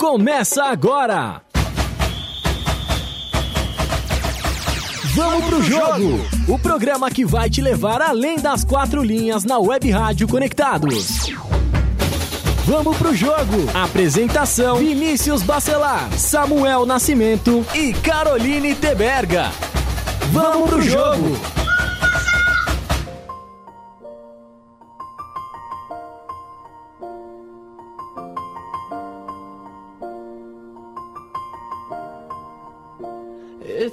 começa agora. Vamos pro jogo! O programa que vai te levar além das quatro linhas na Web Rádio Conectados. Vamos pro jogo! Apresentação: Vinícius Bacelar, Samuel Nascimento e Caroline Teberga. Vamos pro jogo!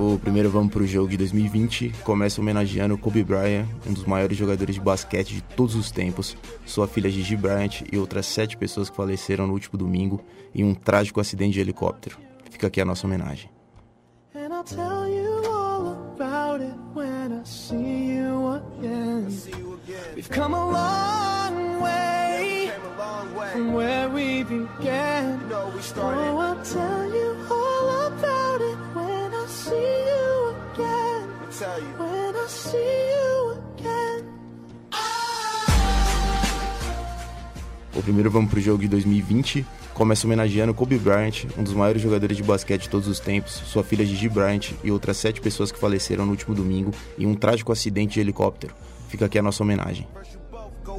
O primeiro Vamos pro Jogo de 2020 começa homenageando Kobe Bryant, um dos maiores jogadores de basquete de todos os tempos, sua filha Gigi Bryant e outras sete pessoas que faleceram no último domingo em um trágico acidente de helicóptero. Fica aqui a nossa homenagem. And Primeiro Vamos pro Jogo de 2020 começa homenageando Kobe Bryant, um dos maiores jogadores de basquete de todos os tempos, sua filha Gigi Bryant e outras sete pessoas que faleceram no último domingo em um trágico acidente de helicóptero. Fica aqui a nossa homenagem.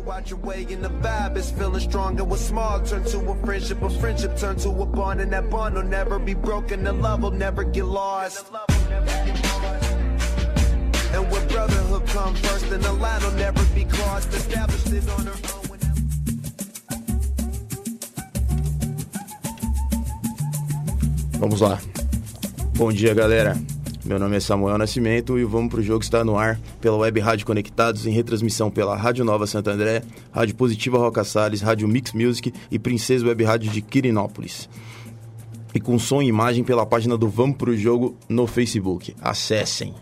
Out your way and the vibe is feeling strong and what's small turn to a friendship a friendship turn to a bond and that bond will never be broken the love will never get lost and brotherhood come first the line will never be crossed established on her Vamos lá. Bom dia, galera. Meu nome é Samuel Nascimento e o Vamos Pro Jogo está no ar pela Web Rádio Conectados em retransmissão pela Rádio Nova Santo André, Rádio Positiva Roca Salles, Rádio Mix Music e Princesa Web Rádio de Quirinópolis. E com som e imagem pela página do Vamos Pro Jogo no Facebook. Acessem.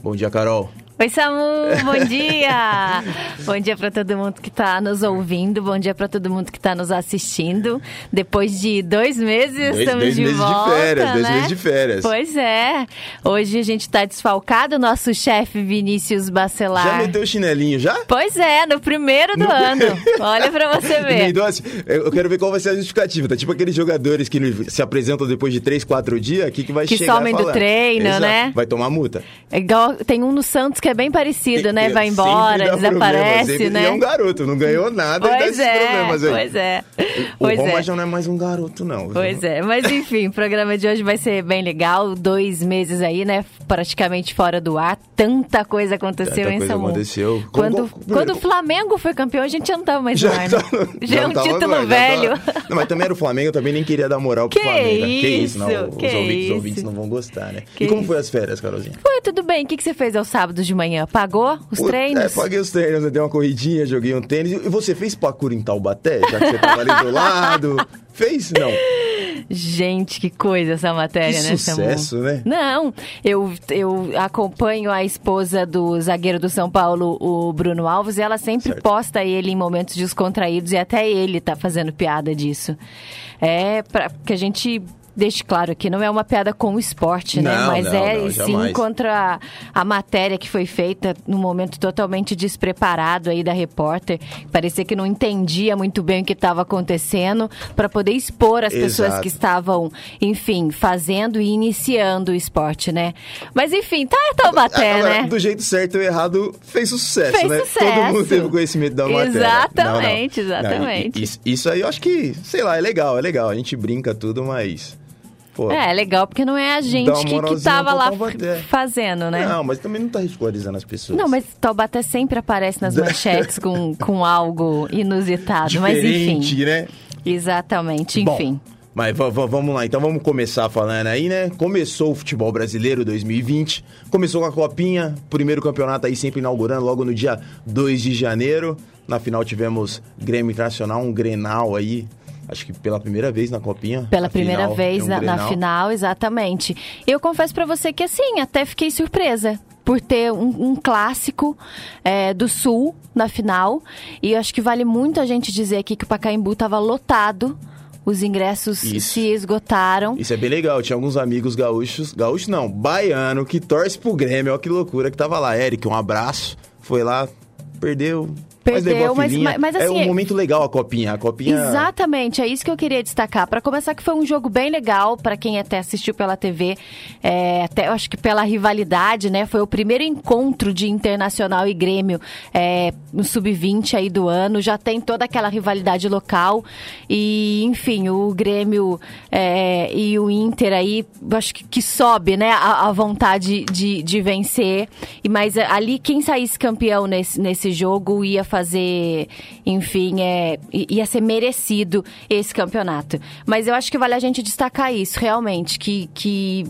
Bom dia, Carol. Oi, Samu, bom dia! bom dia para todo mundo que está nos ouvindo, bom dia para todo mundo que está nos assistindo. Depois de dois meses, Dois- estamos dois de meses de volta, férias, dois né? meses de férias. Pois é. Hoje a gente está desfalcado, nosso chefe Vinícius Bacelar. Já meteu o chinelinho, já? Pois é, no primeiro do ano. Olha para você ver. Então, assim, eu quero ver qual vai ser a justificativa. Tá tipo aqueles jogadores que se apresentam depois de 3, 4 dias, aqui que vai Que chegar somem do treino, Exato. né? Vai tomar multa. É igual, tem um no Santos que é bem parecido, né? Vai embora, desaparece, né? É um garoto, não ganhou nada e dá Pois esses é, problemas aí. pois é. O Pois Roma é. já não é mais um garoto, não. Pois é, mas enfim, o programa de hoje vai ser bem legal. Dois meses aí, né? Praticamente fora do ar. Tanta coisa aconteceu Tanta em Samu. aconteceu. Como- Quando, como- primeiro, quando o Flamengo foi campeão, a gente já não tava mais ar, né? tá- Já é um título já velho. tava- Não, mas também era o Flamengo, eu também nem queria dar moral pro Que Flamengo. Que isso, não. isso, Os que ouvintes, os isso. ouvintes não vão gostar, né? Que e como isso. foi as férias, Carolzinha? Foi, tudo bem. O que, que você fez aos sábados de manhã? Pagou os Pô, treinos? É, paguei os treinos, eu dei uma corridinha, joguei um tênis. E você fez parkour em Taubaté, já que você tava ali do lado? Fez? Não. Gente, que coisa essa matéria, Que né, Samu? sucesso, né? Não, eu, eu acompanho a esposa do zagueiro do São Paulo, o Bruno Alves, e ela sempre Certo. posta ele em momentos descontraídos e até ele tá fazendo piada disso. É para que a gente deixe claro que não é uma piada com o esporte, né? Não, Mas não, é não, sim jamais. contra a, a matéria que foi feita num momento totalmente despreparado aí da repórter. Parecia que não entendia muito bem o que estava acontecendo para poder expor as pessoas Exato. que estavam, enfim, fazendo e iniciando o esporte, né? Mas enfim, tá Taubaté, Agora, né? Do jeito certo ou errado, fez sucesso, Fez né? sucesso. Todo mundo teve conhecimento da matéria. Exatamente, exatamente. isso, isso aí eu acho que, sei lá, é legal, é legal. A gente brinca tudo, mas. Pô, É, legal, porque não é a gente que, que tava lá fazendo, né? Não, mas também não tá ridicularizando as pessoas. Não, mas Taubaté sempre aparece nas manchetes com, com algo inusitado. Mas enfim. Diferente, né? Exatamente, Bom, enfim. Mas va- va- vamos lá, então vamos começar falando aí, né? Começou o futebol brasileiro 2020, começou com a Copinha, primeiro campeonato aí sempre inaugurando logo no dia 2 de janeiro. Na final tivemos Grêmio Internacional, um Grenal aí, acho que pela primeira vez na Copinha. Pela primeira final vez é um na, na final, exatamente. Eu confesso pra você que assim, até fiquei surpresa por ter um, um clássico é, do Sul na final. E eu acho que vale muito a gente dizer aqui que o Pacaembu estava lotado. Os ingressos Isso. se esgotaram. Isso é bem legal. Tinha alguns amigos gaúchos, gaúchos não, baiano, que torce pro Grêmio. Olha que loucura que tava lá. Eric, um abraço. Foi lá, perdeu. Perdeu, mas- mas- mas É assim, um momento legal a Copinha. A Copinha. Exatamente, é isso que eu queria destacar. Para começar, que foi um jogo bem legal para quem até assistiu pela TV, é, até eu acho que pela rivalidade, né? Foi o primeiro encontro de Internacional e Grêmio é, no sub-20 aí do ano. Já tem toda aquela rivalidade local e, enfim, o Grêmio é, e o Inter aí, eu acho que, que sobe, né? A, a vontade de, de vencer. E mas é, ali quem saísse campeão nesse, nesse jogo ia fazer, enfim, é, ia ser merecido esse campeonato. Mas eu acho que vale a gente destacar isso, realmente, que, que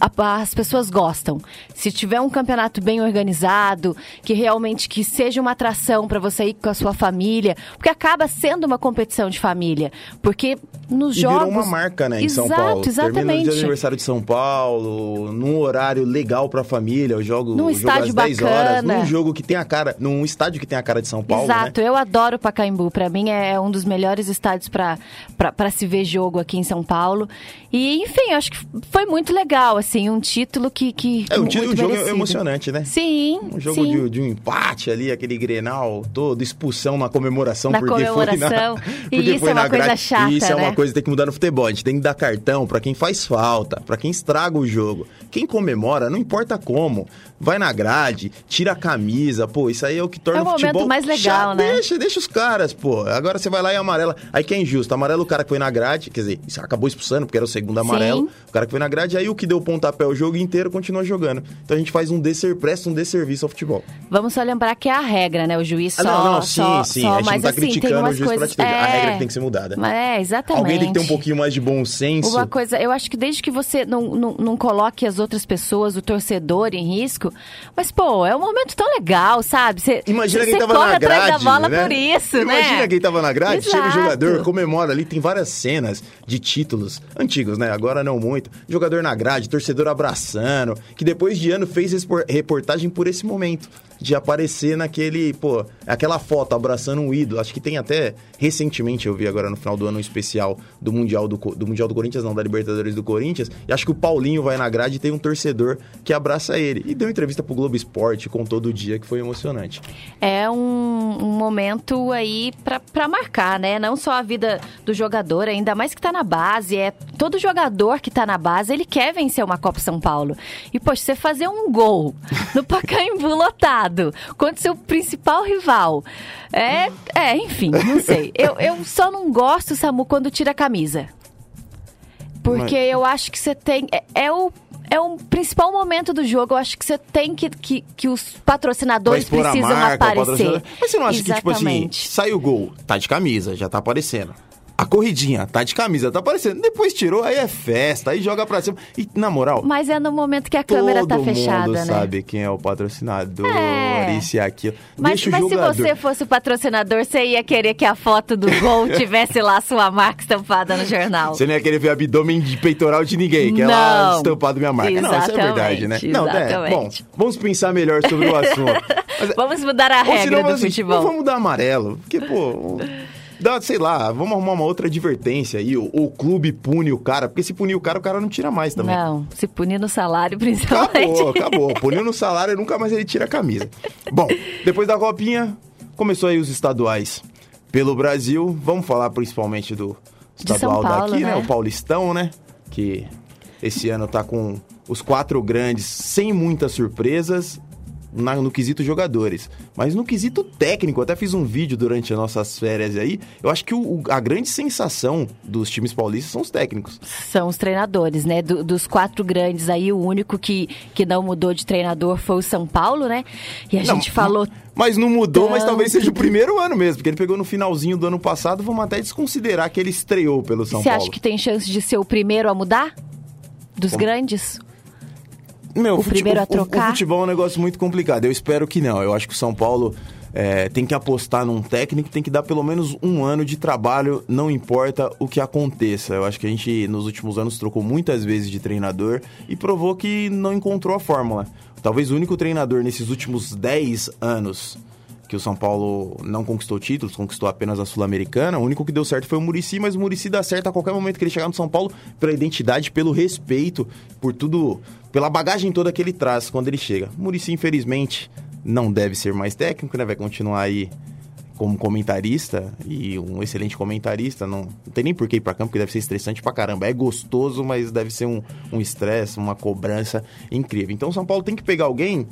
as pessoas gostam. Se tiver um campeonato bem organizado, que realmente que seja uma atração para você ir com a sua família, porque acaba sendo uma competição de família, porque nos E jogos virou uma marca, né, em Exato, São Paulo. Termina no exatamente. dia do aniversário de São Paulo, num horário legal pra família, o jogo, Num jogo estádio às 10 horas, bacana. num jogo que tem a cara, num estádio que tem a cara de São Paulo, Exato, né? eu adoro o Pacaembu. Pra mim é um dos melhores estádios pra- pra se ver jogo aqui em São Paulo. E, enfim, eu acho que foi muito legal, assim, um título que. que É, um, um jogo merecido. emocionante, né? Sim. Um jogo sim. de, de um empate ali, aquele Grenal todo, expulsão na comemoração. Na porque comemoração. Foi na, E isso foi é uma coisa grade. chata, Isso é né? uma coisa que tem que mudar no futebol. A gente tem que dar cartão pra quem faz falta, pra quem estraga o jogo. Quem comemora, não importa como, vai na grade, tira a camisa, pô, isso aí é o que torna É o o futebol mais legal, chato. né? Deixa, deixa os caras, pô. Agora você vai lá e amarela. Aí que é injusto. Amarela o cara que foi na grade, quer dizer, acabou expulsando porque era o segundo amarelo. Sim. O cara que foi na grade, aí o que deu pontapé o jogo inteiro continua jogando. Então a gente faz um desser, presta um desserviço ao futebol. Vamos só lembrar que é a regra, né? O juiz só. Ah, não, não, sim, só, sim. Só, a gente mas não tá assim, criticando o juiz coisas. pela atitude. A é, regra que tem que ser mudada. É, exatamente. Alguém tem que ter um pouquinho mais de bom senso. Uma coisa, eu acho que desde que você não, não, não coloque as outras pessoas, o torcedor em risco, mas, pô, é um momento tão legal, sabe? Você, Imagina você quem tava na atrás grade, da bola né? por isso, Imagina né? quem tava na grade, chega o Exato. jogador, comemora ali, tem várias cenas de títulos antigos, né? Agora não muito. Jogador na grade, torcedor abraçando, que depois de ano fez reportagem por esse momento. De aparecer naquele, pô, aquela foto abraçando um ídolo. Acho que tem até, recentemente eu vi agora no final do ano um especial do Mundial do, do Mundial do Corinthians, não, da Libertadores do Corinthians. E acho que o Paulinho vai na grade e tem um torcedor que abraça ele. E deu entrevista pro Globo Esporte, contou do dia que foi emocionante. É um, um momento aí pra marcar, né? Não só a vida do jogador, ainda mais que tá na base. É todo jogador que tá na base, ele quer vencer uma Copa São Paulo. E, poxa, você fazer um gol no Pacaembu lotado contra seu principal rival. É, é enfim, não sei. Eu, eu só não gosto, Samu, quando tira a camisa. Porque Mas- eu acho que você tem. É, é o. É o principal momento do jogo. Eu acho que você tem que. Que, que os patrocinadores precisam marca, aparecer. Mas você não acha que, tipo assim, Exatamente. sai o gol, tá de camisa, já tá aparecendo. A corridinha, tá de camisa, tá aparecendo. Depois tirou, aí é festa, aí joga pra cima. E, na moral, Mas é no momento que a câmera tá fechada, mundo né? sabe quem é o patrocinador, É. isso e aquilo. Mas, mas se você fosse o patrocinador, você ia querer que a foto do gol tivesse lá sua marca estampada no jornal. Você não ia querer ver abdômen de peitoral de ninguém, que é lá Não. estampado minha marca. Não, isso é verdade, né? Exatamente, Não, é, bom, exatamente. vamos pensar melhor sobre o assunto. Mas, Vamos mudar a regra senão, do assim, futebol. Não vamos dar amarelo. Porque, pô. Dá, sei lá, vamos arrumar uma outra advertência aí. O, o clube pune o cara, porque se punir o cara, o cara não tira mais também. Não, se punir no salário, principalmente. Acabou, acabou. Puniu no salário, nunca mais ele tira a camisa. Bom, depois da copinha, começou aí os estaduais pelo Brasil. Vamos falar principalmente do estadual Paulo, daqui, né? né? O Paulistão, né? Que esse ano tá com os quatro grandes sem muitas surpresas. Na- no quesito jogadores. Mas no quesito técnico, até fiz um vídeo durante as nossas férias aí. Eu acho que o- o- a grande sensação dos times paulistas são os técnicos. São os treinadores, né? Do- dos quatro grandes aí, o único que, que não mudou de treinador foi o São Paulo, né? E a Não, gente falou. Mas não mudou, mas talvez seja o primeiro ano mesmo, porque ele pegou no finalzinho do ano passado. Vamos até desconsiderar que ele estreou pelo São Você Paulo. acha que tem chance de ser o primeiro a mudar? Dos Como? grandes? Meu, o primeiro a o- o- trocar? O futebol é um negócio muito complicado. Eu espero que não. Eu acho que o São Paulo é, tem que apostar num técnico, tem que dar pelo menos um ano de trabalho, não importa o que aconteça. Eu acho que a gente, nos últimos anos, trocou muitas vezes de treinador e provou que não encontrou a fórmula. Talvez o único treinador nesses últimos 10 anos que o São Paulo não conquistou títulos, conquistou apenas a Sul-Americana. O único que deu certo foi o Murici, mas o Murici dá certo a qualquer momento que ele chegar no São Paulo pela identidade, pelo respeito, por tudo, pela bagagem toda que ele traz quando ele chega. Murici, infelizmente, não deve ser mais técnico, né? Vai continuar aí como comentarista e um excelente comentarista. Não, não tem nem por que ir pra campo, porque deve ser estressante pra caramba. É gostoso, mas deve ser um um estresse, uma cobrança incrível. Então São Paulo tem que pegar alguém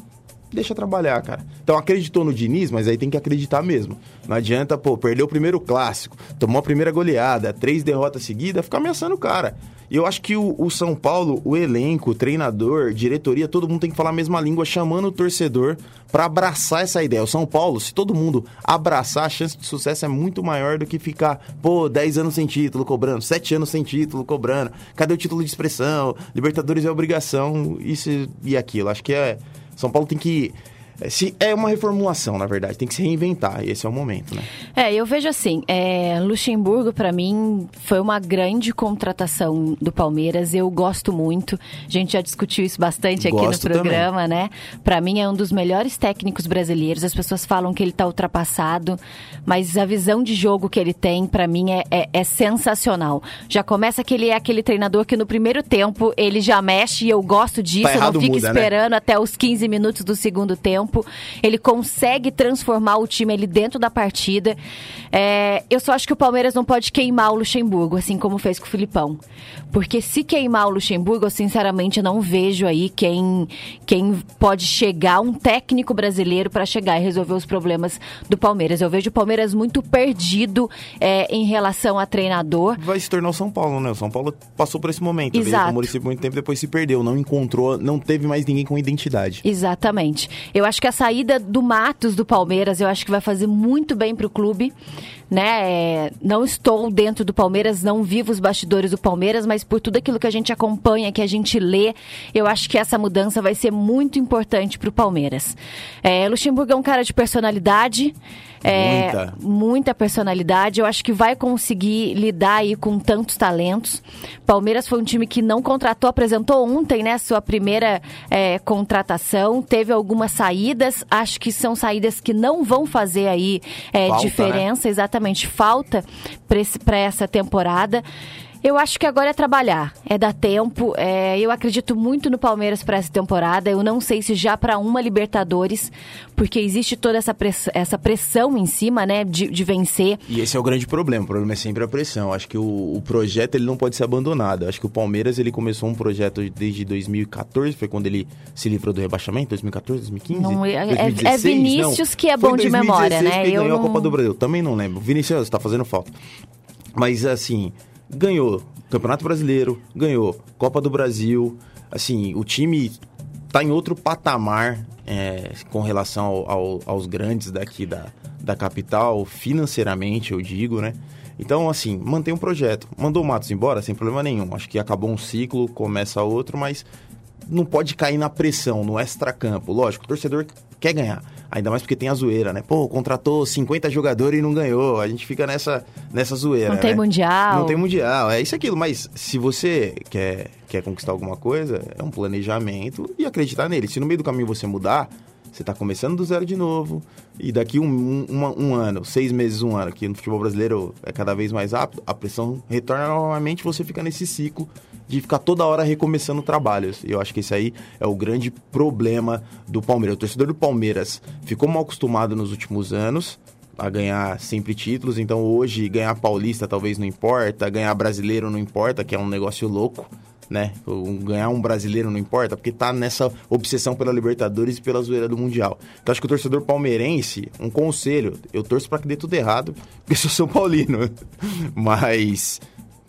deixa trabalhar, cara. Então acreditou no Diniz, mas aí tem que acreditar mesmo. Não adianta, pô, perder o primeiro clássico, tomou a primeira goleada, três derrotas seguidas, ficar ameaçando o cara. E eu acho que o, o São Paulo, o elenco, o treinador, diretoria, todo mundo tem que falar a mesma língua, chamando o torcedor pra abraçar essa ideia. O São Paulo, se todo mundo abraçar, a chance de sucesso é muito maior do que ficar, pô, 10 anos sem título cobrando, 7 anos sem título cobrando. Cadê o título de expressão? Libertadores é obrigação, isso e aquilo. Acho que é. São Paulo tem que. É, Se, é uma reformulação, na verdade, tem que se reinventar, e esse é o momento, né? É, eu vejo assim, é, Luxemburgo para mim foi uma grande contratação do Palmeiras. Eu gosto muito. A gente já discutiu isso bastante aqui Gosto no programa, né? Para mim é um dos melhores técnicos brasileiros. As pessoas falam que ele tá ultrapassado, mas a visão de jogo que ele tem para mim é, é- é sensacional. Já começa que ele é aquele treinador que no primeiro tempo ele já mexe e eu gosto disso. Tá eu errado, não fico muda, né? esperando até os 15 minutos do segundo tempo. Ele consegue transformar o time ali dentro da partida. É, eu só acho que o Palmeiras não pode queimar o Luxemburgo, assim como fez com o Filipão. Porque se queimar o Luxemburgo, eu sinceramente não vejo aí quem, quem pode chegar, um técnico brasileiro, para chegar e resolver os problemas do Palmeiras. Eu vejo o Palmeiras muito perdido é, em relação a treinador. Vai se tornar o São Paulo, né? O São Paulo passou por esse momento. Exato. o Muricy por muito tempo, depois se perdeu, não encontrou, não teve mais ninguém com identidade. Exatamente. Eu acho que a saída do Matos do Palmeiras, eu acho que vai fazer muito bem pro clube, né? É, não estou dentro do Palmeiras, não vivo os bastidores do Palmeiras, mas por tudo aquilo que a gente acompanha, que a gente lê, eu acho que essa mudança vai ser muito importante pro Palmeiras. É, Luxemburgo é um cara de personalidade. É, Muita. muita personalidade. Eu acho que vai conseguir lidar aí com tantos talentos. Palmeiras foi um time que não contratou, apresentou ontem, né, sua primeira é, contratação. Teve algumas saídas. Acho que são saídas que não vão fazer aí é, Falta, né? diferença, exatamente falta para essa temporada. Eu acho que agora é trabalhar, é dar tempo. é, eu acredito muito no Palmeiras para essa temporada. Eu não sei se já para uma Libertadores, porque existe toda essa, press- essa pressão em cima, né, de, de vencer. E esse é o grande problema. O problema é sempre a pressão. Acho que o, o projeto ele não pode ser abandonado. Acho que o Palmeiras ele começou um projeto desde 2014, foi quando ele se livrou do rebaixamento, 2014, 2015, Não, é- é- 2016, é Vinícius não. que é Foi bom de 2016 memória, né? Que Eu ganhou não- a Copa do Brasil. Também não lembro. Vinícius tá fazendo falta. Mas assim, ganhou Campeonato Brasileiro, ganhou Copa do Brasil. Assim, o time tá em outro patamar é, com relação ao- ao- aos grandes daqui da, da capital, financeiramente, eu digo, né? Então, assim, mantém um projeto. Mandou o Matos embora, sem problema nenhum. Acho que acabou um ciclo, começa outro, mas não pode cair na pressão, no extracampo. Lógico, o torcedor quer ganhar. Ainda mais porque tem a zoeira, né? Pô, contratou 50 jogadores e não ganhou. A gente fica nessa, nessa zoeira. Não tem né? mundial. Não tem mundial. É isso e aquilo. Mas se você quer, quer conquistar alguma coisa, é um planejamento e acreditar nele. Se no meio do caminho você mudar, você tá começando do zero de novo. E daqui um, um, um ano, seis meses, um ano, que no futebol brasileiro é cada vez mais rápido, a pressão retorna novamente você fica nesse ciclo de ficar toda hora recomeçando trabalhos. E eu acho que esse aí é o grande problema do Palmeiras. O torcedor do Palmeiras ficou mal acostumado nos últimos anos a ganhar sempre títulos, então hoje ganhar paulista talvez não importa, ganhar brasileiro não importa, que é um negócio louco. Né? Ganhar um brasileiro não importa, porque tá nessa obsessão pela Libertadores e pela zoeira do Mundial. Então acho que o torcedor palmeirense, um conselho, eu torço pra que dê tudo errado, porque sou São Paulino. Mas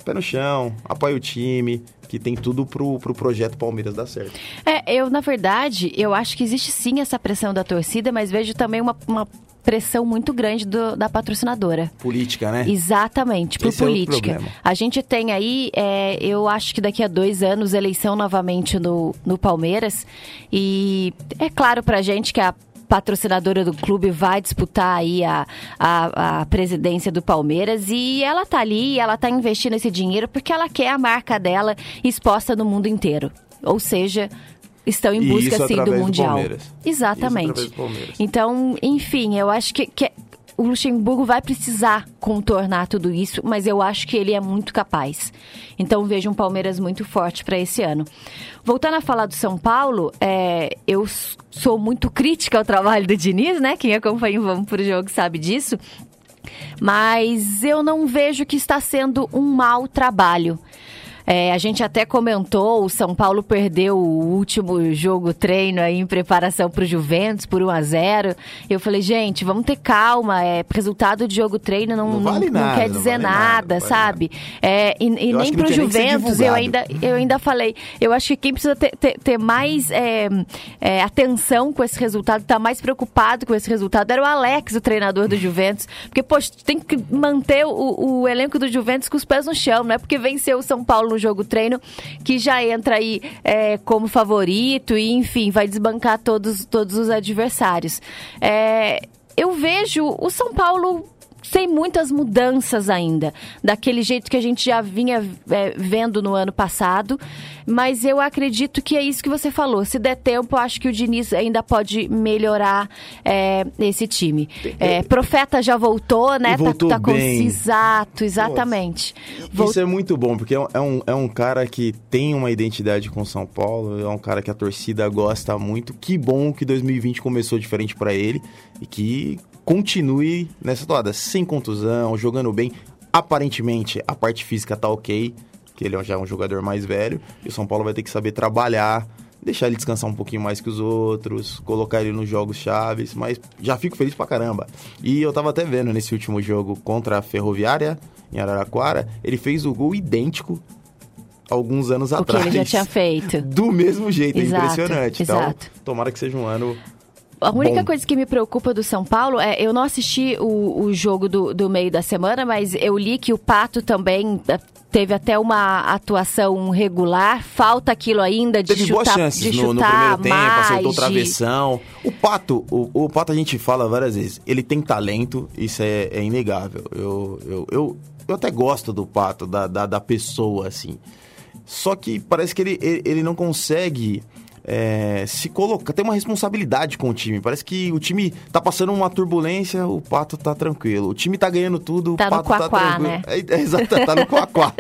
pé no chão, apoia o time, que tem tudo pro, pro projeto Palmeiras dar certo. É, eu, na verdade, eu acho que existe sim essa pressão da torcida, mas vejo também uma, uma pressão muito grande do- da patrocinadora. Política, né? Exatamente, por Esse é política. problema. a gente tem aí, é, eu acho que daqui a dois anos, eleição novamente no, no Palmeiras. E é claro pra gente que a patrocinadora do clube vai disputar aí a, a, a presidência do Palmeiras e ela tá ali, ela tá investindo esse dinheiro porque ela quer a marca dela exposta no mundo inteiro. Ou seja, estão em busca isso sim do do Mundial. Isso Exatamente. do. Então, enfim, eu acho que, que o Luxemburgo vai precisar contornar tudo isso, mas eu acho que ele é muito capaz. Então, vejo um Palmeiras muito forte para esse ano. Voltando a falar do São Paulo, é, eu sou muito crítica ao trabalho do Diniz, né? Quem acompanha o Vamos Pro Jogo sabe disso. Mas eu não vejo que está sendo um mau trabalho. É, a gente até comentou, o São Paulo perdeu o último jogo treino aí em preparação para o Juventus por 1 a 0 Eu falei, gente, vamos ter calma. É, resultado de jogo treino não, Não vale não nada, quer não dizer vale nada, nada, sabe? É, e e nem para o Juventus eu ainda, eu ainda falei. Eu acho que quem precisa ter, ter- ter mais é, é, atenção com esse resultado, tá mais preocupado com esse resultado, era o Alex, o treinador do Juventus. Porque, poxa, tem que manter o, o elenco do Juventus com os pés no chão, não é porque venceu o São Paulo jogo treino que já entra aí é, como favorito e, enfim, vai desbancar todos, todos os adversários. É, eu vejo o São Paulo sem muitas mudanças ainda, daquele jeito que a gente já vinha é, vendo no ano passado, mas eu acredito que é isso que você falou. Se der tempo, acho que o Diniz ainda pode melhorar é, esse time. É, Profeta já voltou, né? E voltou tá, tá com- bem. Exato, exatamente. Isso é muito bom, porque é um, é um, é um cara que tem uma identidade com São Paulo, é um cara que a torcida gosta muito. Que bom que 2020 começou diferente pra ele e que continue nessa toada, sem contusão, jogando bem. Aparentemente, a parte física tá ok, que ele já é um jogador mais velho, e o São Paulo vai ter que saber trabalhar, deixar ele descansar um pouquinho mais que os outros, colocar ele nos jogos chaves, mas já fico feliz pra caramba. E eu tava até vendo nesse último jogo contra a Ferroviária, em Araraquara, ele fez o gol idêntico alguns anos o que atrás. ele já tinha feito. Do mesmo jeito, Exato, é impressionante. Então, exato. tomara que seja um ano A única Bom. coisa que me preocupa do São Paulo é eu não assisti o, o jogo do, do meio da semana, mas eu li que o Pato também eh, teve até uma atuação regular. Falta aquilo ainda de Teve boas chutar, chances de no, no primeiro tempo, mais, acertou de- travessão. O Pato, o, o Pato a gente fala várias vezes, ele tem talento, isso é, é inegável. Eu, eu, eu, eu até gosto do Pato, da, da, da pessoa, assim. Só que parece que ele, ele, ele não consegue é, se colocar, tem uma responsabilidade com o time. Parece que o time tá passando uma turbulência, o Pato tá tranquilo. O time tá ganhando tudo, Tá o no Pato tá quaquá, tranquilo. né? É, é, tá no quaquá.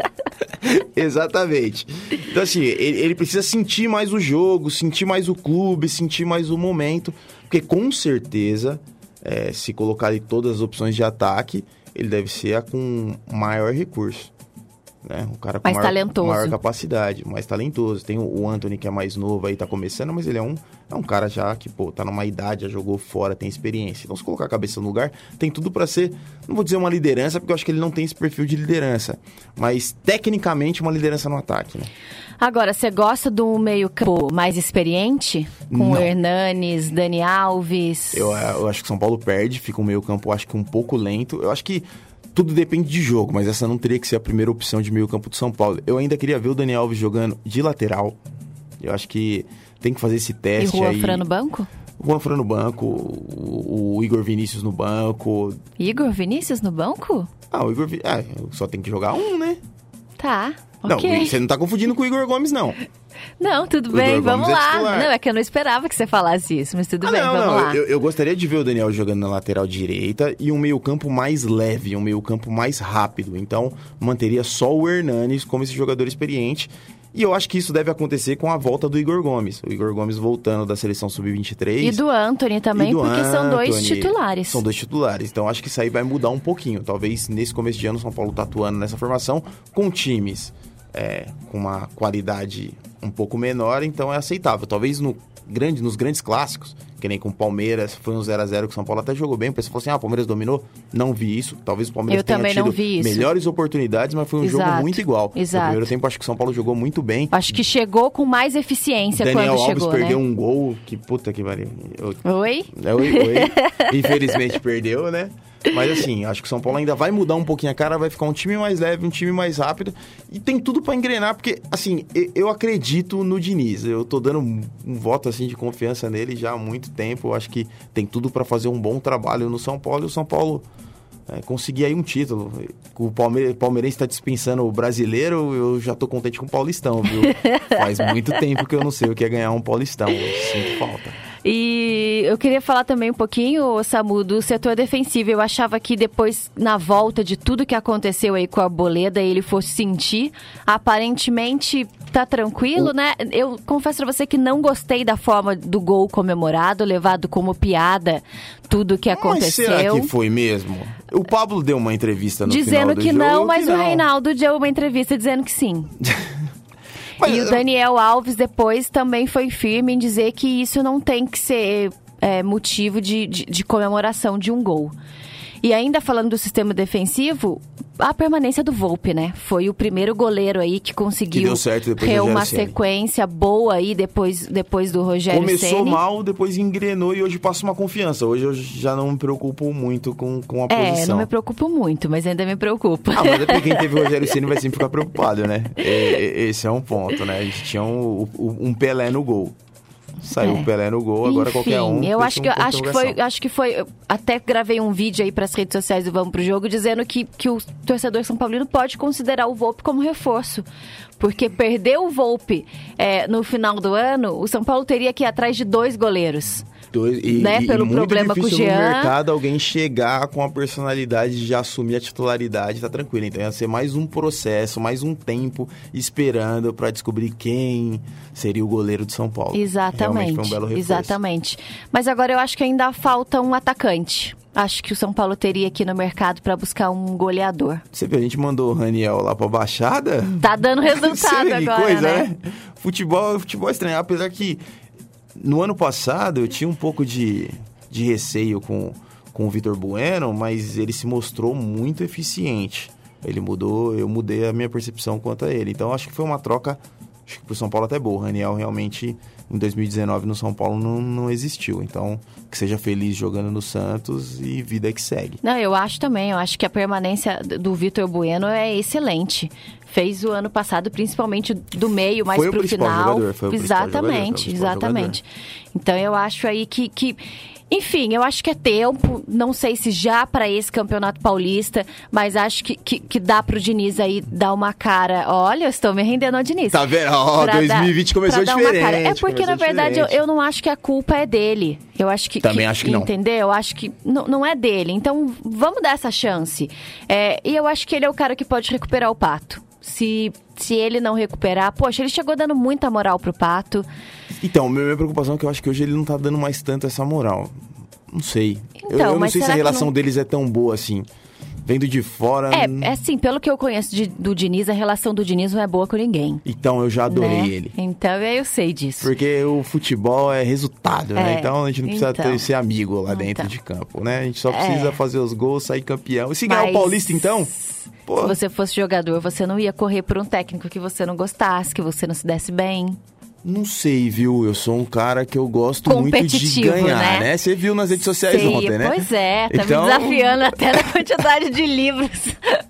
Exatamente. Então, assim, ele, ele precisa sentir mais o jogo, sentir mais o clube, sentir mais o momento. Porque com certeza, é, se colocar ali todas as opções de ataque, ele deve ser a com maior recurso. Né? Um cara com Mais maior, talentoso. maior capacidade, mais talentoso. Tem o- o Anthony que é mais novo aí, tá começando, mas ele é um, é um cara já que, pô, tá numa idade, já jogou fora, tem experiência. Então, se colocar a cabeça no lugar, tem tudo pra ser, não vou dizer uma liderança, porque eu acho que ele não tem esse perfil de liderança, mas tecnicamente uma liderança no ataque, né? Agora, você gosta do meio-campo mais experiente? Com Não. o Hernanes, Dani Alves? Eu, eu acho que o São Paulo perde, fica um meio campo, eu acho que um pouco lento. Eu acho que tudo depende de jogo, mas essa não teria que ser a primeira opção de meio campo do São Paulo. Eu ainda queria ver o Daniel Alves jogando de lateral. Eu acho que tem que fazer esse E teste Juan aí. Fran no banco? O Juan Fran no banco, o, o Igor Vinícius no banco. Igor Vinícius no banco? Ah, o Igor Vi- ah, só tem que jogar um, né? Tá, Não, ok. você não tá confundindo com o Igor Gomes, não. Não, tudo bem, vamos é lá. titular. não, é que eu não esperava que você falasse isso, mas tudo Ah, bem, não, vamos não. lá. Eu, eu gostaria de ver o Daniel jogando na lateral direita e um meio-campo mais leve, um meio-campo mais rápido. Então, manteria só o Hernanes como esse jogador experiente. E eu acho que isso deve acontecer com a volta do Igor Gomes. O Igor Gomes voltando da seleção sub-23. E do Anthony também, do porque são dois Anthony. titulares. São dois titulares. Então acho que isso aí vai mudar um pouquinho. Talvez nesse começo de ano o São Paulo tá atuando nessa formação com times é, com uma qualidade um pouco menor, então é aceitável. Talvez no grande, nos grandes clássicos, que nem com o Palmeiras, foi um 0 a 0 que o São Paulo até jogou bem. O pessoal falou assim: ah, o Palmeiras dominou. Não vi isso. Talvez o Palmeiras Eu tenha tido melhores oportunidades, mas foi um Exato, jogo muito igual. exato. No primeiro tempo, acho que o São Paulo jogou muito bem. Acho que chegou com mais eficiência Daniel quando Alves chegou, perdeu né? um gol que puta que pariu. Eu- Oi? é, oi, oi. Infelizmente perdeu, né? Mas assim, acho que o São Paulo ainda vai mudar um pouquinho a cara, vai ficar um time mais leve, um time mais rápido. E tem tudo pra engrenar, porque, assim, eu acredito no Diniz. Eu tô dando um, um voto, assim, de confiança nele já há muito tempo. Eu acho que tem tudo pra fazer um bom trabalho no São Paulo. E o São Paulo é, conseguir aí um título. O Palme- Palmeirense tá dispensando o brasileiro, eu já tô contente com o Paulistão, viu? Faz muito tempo que eu não sei o que é ganhar um Paulistão. Eu sinto falta. E eu queria falar também um pouquinho, Samu, do setor defensivo. Eu achava que depois, na volta de tudo que aconteceu aí com a Boleda, ele fosse sentir. Aparentemente tá tranquilo, né? Eu confesso pra você que não gostei da forma do gol comemorado, levado como piada, tudo que Mas aconteceu. será que foi mesmo? O Pablo deu uma entrevista no Dizendo que não, mas que o não. Reinaldo deu uma entrevista dizendo que sim. Mas, E o Daniel Alves depois também foi firme em dizer que isso não tem que ser é, motivo de, de, de comemoração de um gol. E ainda falando do sistema defensivo, a permanência do Volpe, né? Foi o primeiro goleiro aí que conseguiu Que ter uma sequência boa aí depois, depois do Rogério Começou Ceni. mal, depois engrenou e hoje passa uma confiança. Hoje eu já não me preocupo muito com, com a É, posição. não me preocupo muito, mas ainda me preocupa. Ah, mas é porque quem teve o Rogério Ceni vai sempre ficar preocupado, né? E- e- esse é um ponto, né? A gente tinha um- um Pelé no gol. Saiu É. o Pelé no gol, agora Enfim, qualquer um. Eu acho que, acho que foi, acho que foi. Até gravei um vídeo aí para as redes sociais do Vamos pro Jogo dizendo que, que o torcedor São Paulino pode considerar o Volpe como reforço. Porque perdeu o Volpe é, no final do ano, o São Paulo teria que ir atrás de dois goleiros. Dois- e, né, e- pelo e muito problema com o difícil Jean. no mercado alguém chegar com a personalidade de assumir a titularidade, tá tranquilo. Então ia ser mais um processo, mais um tempo esperando pra descobrir quem seria o goleiro de São Paulo. Exatamente. um. Exatamente. Mas agora eu acho que ainda falta um atacante. Acho que o São Paulo teria aqui no mercado para buscar um goleador. Você viu, a gente mandou o Raniel lá pra Baixada. Tá dando resultado agora, coisa, né? né? Futebol, futebol é estranho. Apesar que no ano passado eu tinha um pouco de, de receio com, com o Vitor Bueno, mas ele se mostrou muito eficiente. Ele mudou, eu mudei a minha percepção quanto a ele. Então acho que foi uma troca, acho que pro São Paulo até boa. O Raniel realmente em 2019 no São Paulo não, não existiu. Então que seja feliz jogando no Santos e vida que segue. Não, eu acho também. Eu acho que a permanência do Vitor Bueno é excelente. Fez o ano passado, principalmente do meio, mais Foi o pro final. jogador, foi o principal jogador, foi o exatamente, exatamente. Então eu acho aí que, que. Enfim, eu acho que é tempo, não sei se já para esse campeonato paulista, mas acho que, que, que dá pro Diniz aí dar uma cara. Olha, eu estou me rendendo ao Diniz. Tá vendo? Ó, dar- 2020 começou pra dar cara. É diferente, porque, na começou verdade, eu, eu não acho que a culpa é dele. Eu acho que. Também acho que não. Entendeu? Eu acho que não, não é dele. Então, vamos dar essa chance. É, e eu acho que ele é o cara que pode recuperar o pato. Se, se ele não recuperar, poxa, ele chegou dando muita moral pro pato. Então, minha minha preocupação é que eu acho que hoje ele não tá dando mais tanto essa moral. Não sei. Eu- Então, eu, não mas sei se a relação não- deles é tão boa assim. Vendo de fora. É, é assim, pelo que eu conheço de- do Diniz, a relação do Diniz não é boa com ninguém. Então, eu já adorei né? ele. Então eu sei disso. Porque o futebol é resultado, né? É, Então a gente não precisa então. ter, ser amigo lá dentro Então. de campo, né? A gente só É. precisa fazer os gols, sair campeão. E se ganhar o Paulista, então? Pô, Se você fosse jogador, você não ia correr por um técnico que você não gostasse, que você não se desse bem. Não sei, viu? Eu sou um cara que eu gosto muito de ganhar, né? né? Você viu nas redes sociais Sei, ontem, né? Pois é, tá Então- me desafiando até na quantidade de livros.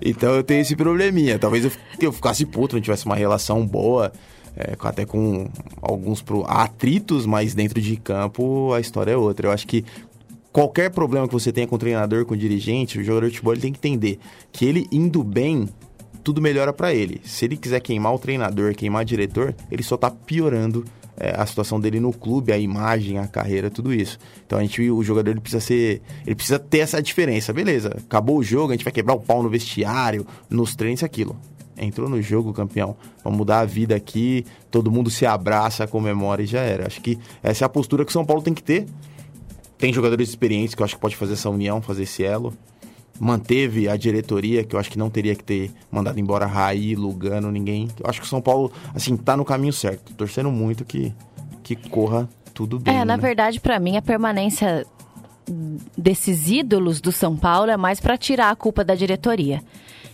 Então eu tenho esse probleminha. Talvez eu, eu ficasse puto, não tivesse uma relação boa, é, até com alguns atritos, mas dentro de campo a história é outra. Eu acho que qualquer problema que você tenha com o treinador, com o dirigente, o jogador de futebol ele tem que entender que ele indo bem, tudo melhora pra ele. Se ele quiser queimar o treinador, queimar o diretor, ele só tá piorando é, a situação dele no clube, a imagem, a carreira, tudo isso. Então a gente, o jogador ele precisa ser, ele precisa ter essa diferença, beleza? Acabou o jogo, a gente vai quebrar o pau no vestiário, nos treinos, aquilo. Entrou no jogo, campeão. Vamos mudar a vida aqui, todo mundo se abraça, comemora e já era. Acho que essa é a postura que o São Paulo tem que ter. Tem jogadores experientes que eu acho que pode fazer essa união, fazer esse elo. Manteve a diretoria, que eu acho que não teria que ter mandado embora Raí, Lugano, ninguém. Eu acho que o São Paulo, assim, tá no caminho certo. Torcendo muito que, que corra tudo bem. É, na né? verdade, para mim, a permanência desses ídolos do São Paulo é mais para tirar a culpa da diretoria.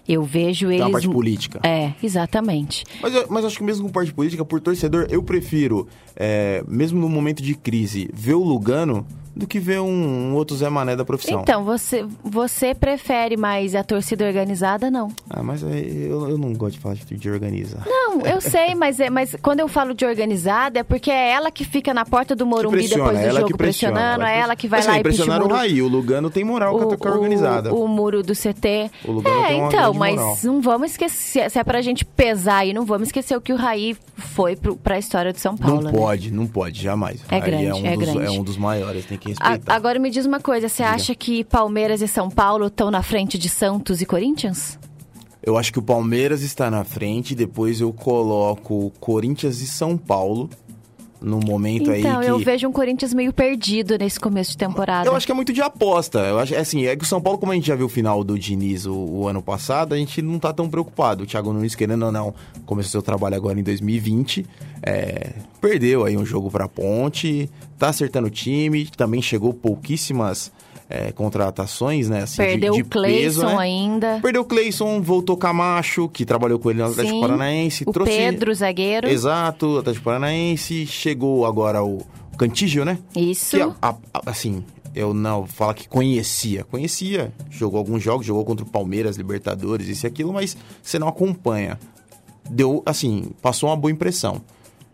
Eu vejo eles. uma parte política. É, exatamente. Mas, eu- mas acho que mesmo com parte política, por torcedor, eu prefiro, é, mesmo no momento de crise, ver o Lugano do que ver um, um outro Zé Mané da profissão. Então, você, você prefere mais a torcida organizada? Não. Ah, mas é, eu, eu não gosto de falar de, de organizar. Não, eu sei, mas, é, mas quando eu falo de organizada é porque é ela que fica na porta do Morumbi depois do jogo pressionando, é ela que vai lá assim, e o pressionaram o. Raí, o Lugano tem moral com a com a organizada. O, o muro do CT. O Lugano é, tem uma então, mas moral. não vamos esquecer, se é pra gente pesar aí, não vamos esquecer o que o Raí foi pro, pra história do São Paulo. Não né? pode, não pode, jamais. É Aí grande, é um, é dos, grande. é um dos maiores, tem que A- respeitar. agora me diz uma coisa, você acha que Palmeiras e São Paulo estão na frente de Santos e Corinthians? Eu acho que o Palmeiras está na frente, depois eu coloco Corinthians e São Paulo no momento Então, aí que... eu vejo um Corinthians meio perdido nesse começo de temporada. Eu acho que é muito de aposta. Eu acho, é assim, é que o São Paulo, como a gente já viu o final do Diniz o, o ano passado, a gente não tá tão preocupado. O Thiago Nunes, querendo ou não, começou seu trabalho agora em 2020, é, perdeu aí um jogo pra Ponte, tá acertando o time, também chegou pouquíssimas é, contratações, né? Assim, de- Perdeu de, o Cleison peso, né? ainda. Perdeu o Cleison, voltou Camacho, que trabalhou com ele no Atlético Sim. Paranaense. O trouxe... Pedro, zagueiro. Exato, Atlético Paranaense. Chegou agora o Cantígio, né? Isso. Que, a- a- assim, eu não falo que conhecia. Conhecia, jogou alguns jogos, jogou contra o Palmeiras, Libertadores, isso e aquilo, mas você não acompanha. Deu, assim, passou uma boa impressão.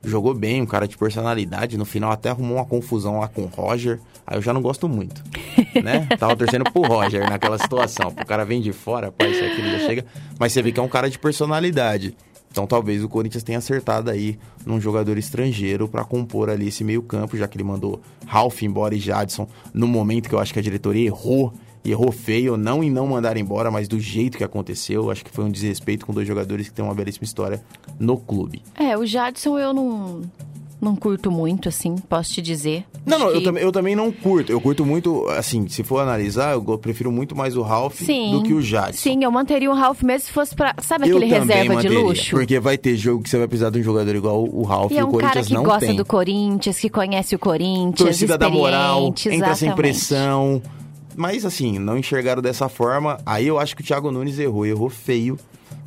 Jogou bem, um cara de personalidade. No final até arrumou uma confusão lá com o Roger. Aí eu já não gosto muito, né? Tava torcendo pro Roger naquela situação. O cara vem de fora, pai, isso aqui já chega. Mas você vê que é um cara de personalidade. Então talvez o Corinthians tenha acertado aí num jogador estrangeiro pra compor ali esse meio campo, já que ele mandou Ralph embora e Jadson no momento que eu acho que a diretoria errou. E errou feio, não em não mandar embora, mas do jeito que aconteceu. Acho que foi um desrespeito com dois jogadores que têm uma belíssima história no clube. É, o Jadson eu não, não curto muito, assim, posso te dizer. Não, não, eu, que- também, eu também não curto. Eu curto muito, assim, se for analisar, eu prefiro muito mais o Ralph Sim. do que o Jadson. Sim, eu manteria o Ralph mesmo se fosse pra. Sabe eu aquele também reserva de manteria, luxo? Porque vai ter jogo que você vai precisar de um jogador igual o Ralph E e, é o um cara Corinthians que não gosta tem. do Corinthians, que conhece o Corinthians, Torcida da moral, entra sem pressão. Mas assim, não enxergaram dessa forma. Aí eu acho que o Thiago Nunes errou, errou feio.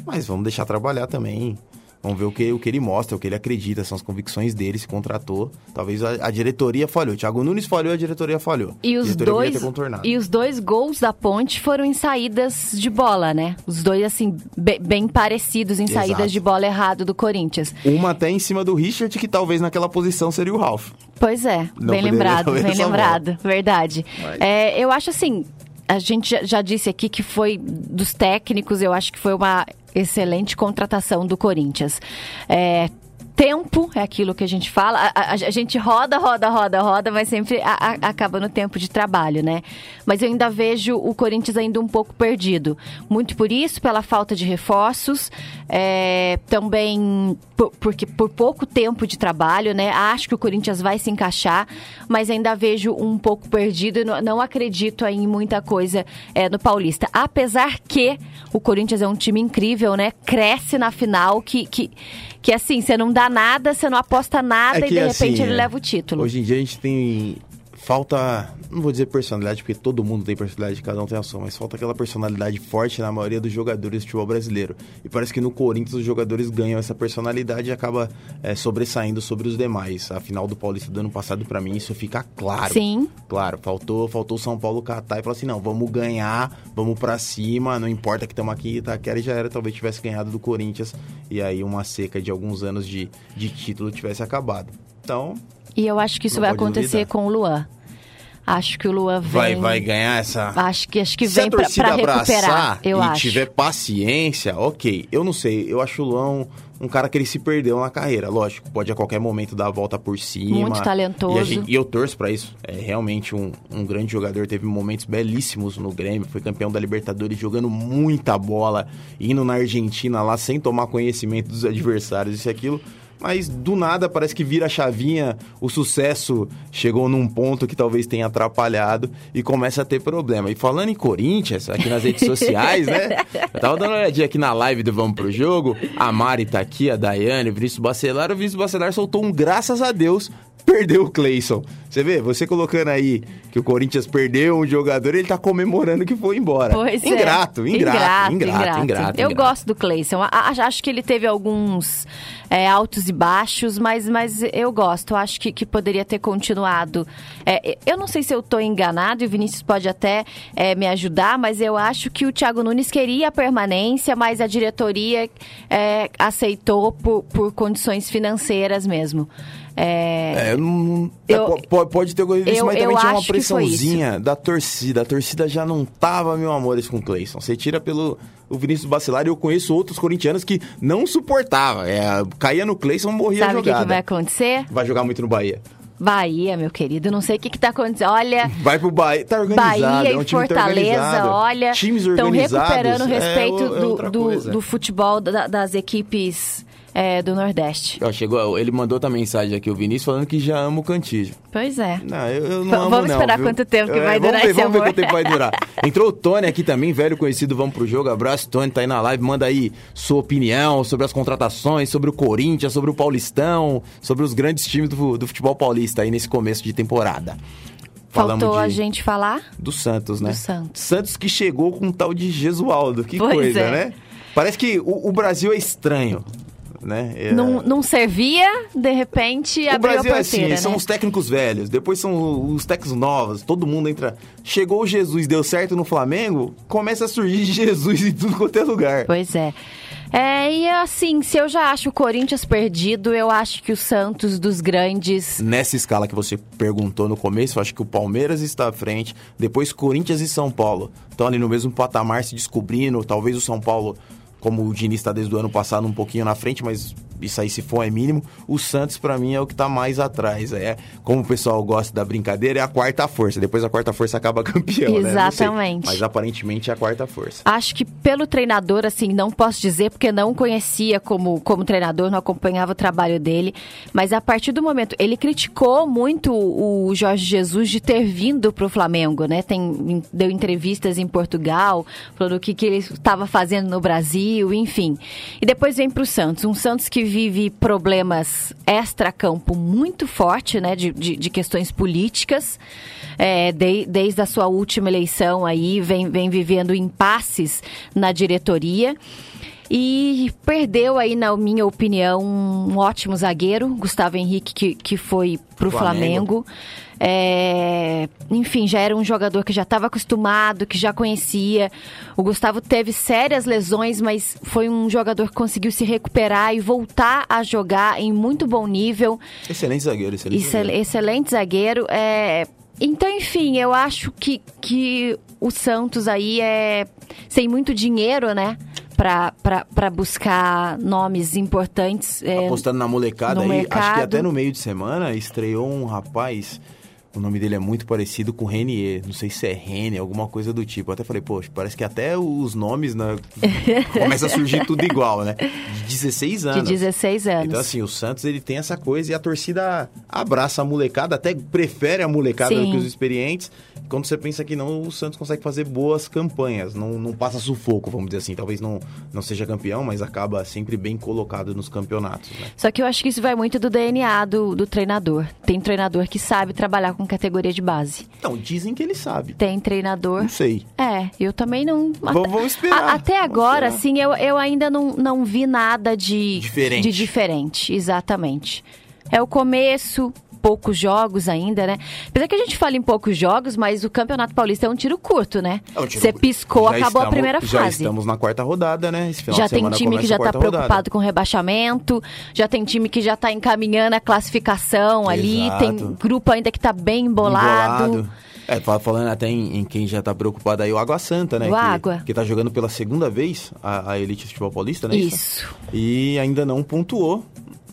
Mas vamos deixar trabalhar também. Vamos ver o que, o que ele mostra, o que ele acredita, são as convicções dele, se contratou. Talvez a, a diretoria falhou. O Thiago Nunes falhou, a diretoria falhou. E os, dois, e os dois gols da ponte foram em saídas de bola, né? Os dois, assim, be- bem parecidos em Exato. saídas de bola errado do Corinthians. Uma até em cima do Richard, que talvez naquela posição seria o Ralph. Pois é, Não bem lembrado, bem lembrado, verdade. Mas- É, eu acho assim, a gente já disse aqui que foi dos técnicos, eu acho que foi uma excelente contratação do Corinthians. É, tempo é aquilo que a gente fala. A, a- a gente roda, roda, roda, roda, mas sempre a- acaba no tempo de trabalho, né? Mas eu ainda vejo o Corinthians ainda um pouco perdido. Muito por isso, pela falta de reforços, é, também por, porque por pouco tempo de trabalho, né? Acho que o Corinthians vai se encaixar, mas ainda vejo um pouco perdido e não, não acredito em muita coisa é, no Paulista. Apesar que o Corinthians é um time incrível, né? Cresce na final, que, que, que assim, você não dá nada, você não aposta nada É e que, de repente assim, ele é, leva o título. Hoje em dia a gente tem. Falta. Não vou dizer personalidade, porque todo mundo tem personalidade, cada um tem a sua, mas falta aquela personalidade forte na maioria dos jogadores do futebol brasileiro. E parece que no Corinthians os jogadores ganham essa personalidade e acaba é, sobressaindo sobre os demais. A final do Paulista do ano passado, pra mim, isso fica claro. Sim. Claro, faltou, faltou o São Paulo catar e falar assim: não, vamos ganhar, vamos pra cima, não importa que estamos aqui, Itaquera e já era, talvez tivesse ganhado do Corinthians e aí uma seca de alguns anos de, de título tivesse acabado. Então, E eu acho que isso Não vai acontecer com o Luan. Acho que o Luan vem. vai, vai ganhar essa. Acho que, acho que Se vem pra recuperar, eu e acho. tiver paciência, ok. Eu não sei, eu acho o Luan um cara que ele se perdeu na carreira. Lógico, pode a qualquer momento dar a volta por cima. Muito talentoso. E, a gente- e eu torço pra isso. É realmente um, um grande jogador. Teve momentos belíssimos no Grêmio. Foi campeão da Libertadores, jogando muita bola, indo na Argentina lá sem tomar conhecimento dos adversários, isso e aquilo. Mas do nada parece que vira a chavinha, o sucesso chegou num ponto que talvez tenha atrapalhado e começa a ter problema. E falando em Corinthians, aqui nas redes sociais, né? Eu tava dando uma olhadinha aqui na live do Vamos Pro Jogo, a Mari tá aqui, a Daiane, o Vinícius Bacelar, o Vinícius Bacelar soltou um graças a Deus perdeu o Cleison. Você vê, você colocando aí que o Corinthians perdeu um jogador, ele tá comemorando que foi embora. Pois ingrato, é. ingrato, ingrato, ingrato, ingrato, Eu gosto do Cleison. Acho que ele teve alguns é, altos e baixos, mas, mas eu gosto. Acho que, que poderia ter continuado. É, eu não sei se eu tô enganado, e o Vinícius pode até é, me ajudar, mas eu acho que o Thiago Nunes queria a permanência, mas a diretoria é, aceitou por, por condições financeiras mesmo. É, é não, é, eu, pode, pode ter ocorrido isso, mas também tinha uma pressãozinha da torcida. A torcida já não tava, meu amor, com o Cleison. Você tira pelo o Vinícius Bacelar e eu conheço outros corintianos que não suportava. É, caía no Cleison, morria Sabe jogada. Sabe o que, vai acontecer? Vai jogar muito no Bahia. Bahia, meu querido, não sei o que, que tá acontecendo. Olha. Vai pro Bahia, tá organizado. Bahia é um e Fortaleza, olha. Times Estão recuperando o é respeito é, do, do, do, futebol da, das equipes é, do Nordeste. Ó, chegou, ele mandou outra mensagem aqui, o Vinícius, falando que já ama o Cantígio. Pois é. Não, eu, eu não amo, Vamos não, esperar viu? quanto tempo que É, vai vamos durar ver, esse Vamos ver amor. quanto tempo vai durar. Entrou o Tony aqui também, velho conhecido, vamos pro jogo. Abraço, Tony, tá aí na live. Manda aí sua opinião sobre as contratações, sobre o Corinthians, sobre o Paulistão, sobre os grandes times do, do futebol paulista aí nesse começo de temporada. Falamos Faltou a de- gente falar? do Santos, né? Do Santos. Santos que chegou com um tal de Gesualdo. Que Pois coisa, é. né? Parece que o, o Brasil é estranho, né? É- Não, não servia, de repente o abriu Brasil a é assim, porteira, são né? os técnicos velhos, depois são os técnicos novos, todo mundo entra. Chegou o Jesus, deu certo no Flamengo, começa a surgir Jesus em tudo quanto é lugar. Pois é. É, e assim, se eu já acho o Corinthians perdido, eu acho que o Santos dos grandes. Nessa escala que você perguntou no começo, eu acho que o Palmeiras está à frente, depois Corinthians e São Paulo estão ali no mesmo patamar se descobrindo. Talvez o São Paulo, como o Diniz está desde o ano passado, um pouquinho na frente, mas isso aí se for é mínimo. O Santos, para mim, é o que tá mais atrás. É, como o pessoal gosta da brincadeira, é a quarta força. Depois a quarta força acaba campeão, né? Exatamente. Mas aparentemente é a quarta força. Acho que pelo treinador, assim, não posso dizer porque não conhecia como, como treinador, não acompanhava o trabalho dele. Mas a partir do momento, ele criticou muito o Jorge Jesus de ter vindo para o Flamengo, né? Tem, deu entrevistas em Portugal, falando o que, que ele estava fazendo no Brasil, enfim. E depois vem para o Santos. Um Santos que vive problemas extra-campo muito forte, né? De, de, de questões políticas. É, de- desde a sua última eleição aí, vem, vem vivendo impasses na diretoria. E perdeu aí, na minha opinião, um ótimo zagueiro, Gustavo Henrique, que, que foi pro Flamengo. Flamengo. É, enfim, já era um jogador que já estava acostumado, que já conhecia. O Gustavo teve sérias lesões, mas foi um jogador que conseguiu se recuperar e voltar a jogar em muito bom nível. Excelente zagueiro, excelente Excel- zagueiro. excelente zagueiro. É... Então, enfim, eu acho que, que o Santos aí é sem muito dinheiro, né? Pra buscar nomes importantes. é, Apostando na molecada aí, acho que mercado. até no meio de semana estreou um rapaz. O nome dele é muito parecido com Renier. Não sei se é Rene, alguma coisa do tipo. Eu até falei, poxa, parece que até os nomes né, começa a surgir tudo igual, né? De 16 de anos. 16 anos. Então, assim, o Santos ele tem essa coisa e a torcida abraça a molecada, até prefere a molecada do Sim. que os experientes. Quando você pensa que não, o Santos consegue fazer boas campanhas, não, não passa sufoco, vamos dizer assim. Talvez não, não seja campeão, mas acaba sempre bem colocado nos campeonatos, né? Só que eu acho que isso vai muito do DNA do, do treinador. Tem treinador que sabe trabalhar com categoria de base. Então, dizem que ele sabe. Tem treinador. Não sei. É, eu também não. Vamos- vamos esperar, A- até vamos agora, esperar. assim, eu, eu ainda não, não vi nada de Diferente. de diferente. Exatamente. É o começo, poucos jogos ainda, né? Apesar que a gente fala em poucos jogos, mas o Campeonato Paulista é um tiro curto, né? É um tiro Você curto. piscou, Já acabou a estamos- primeira Já fase. estamos na quarta rodada, né? Esse final Já tem time que já a está preocupado rodada. com rebaixamento, já tem time que já está encaminhando a classificação ali, Exato. tem grupo ainda que está bem embolado. É, fa- falando até em, em quem já tá preocupado aí, o Água Santa, né? O que, Água. Que tá jogando pela segunda vez a, a Elite Futebol Paulista, né? Isso. E ainda não pontuou,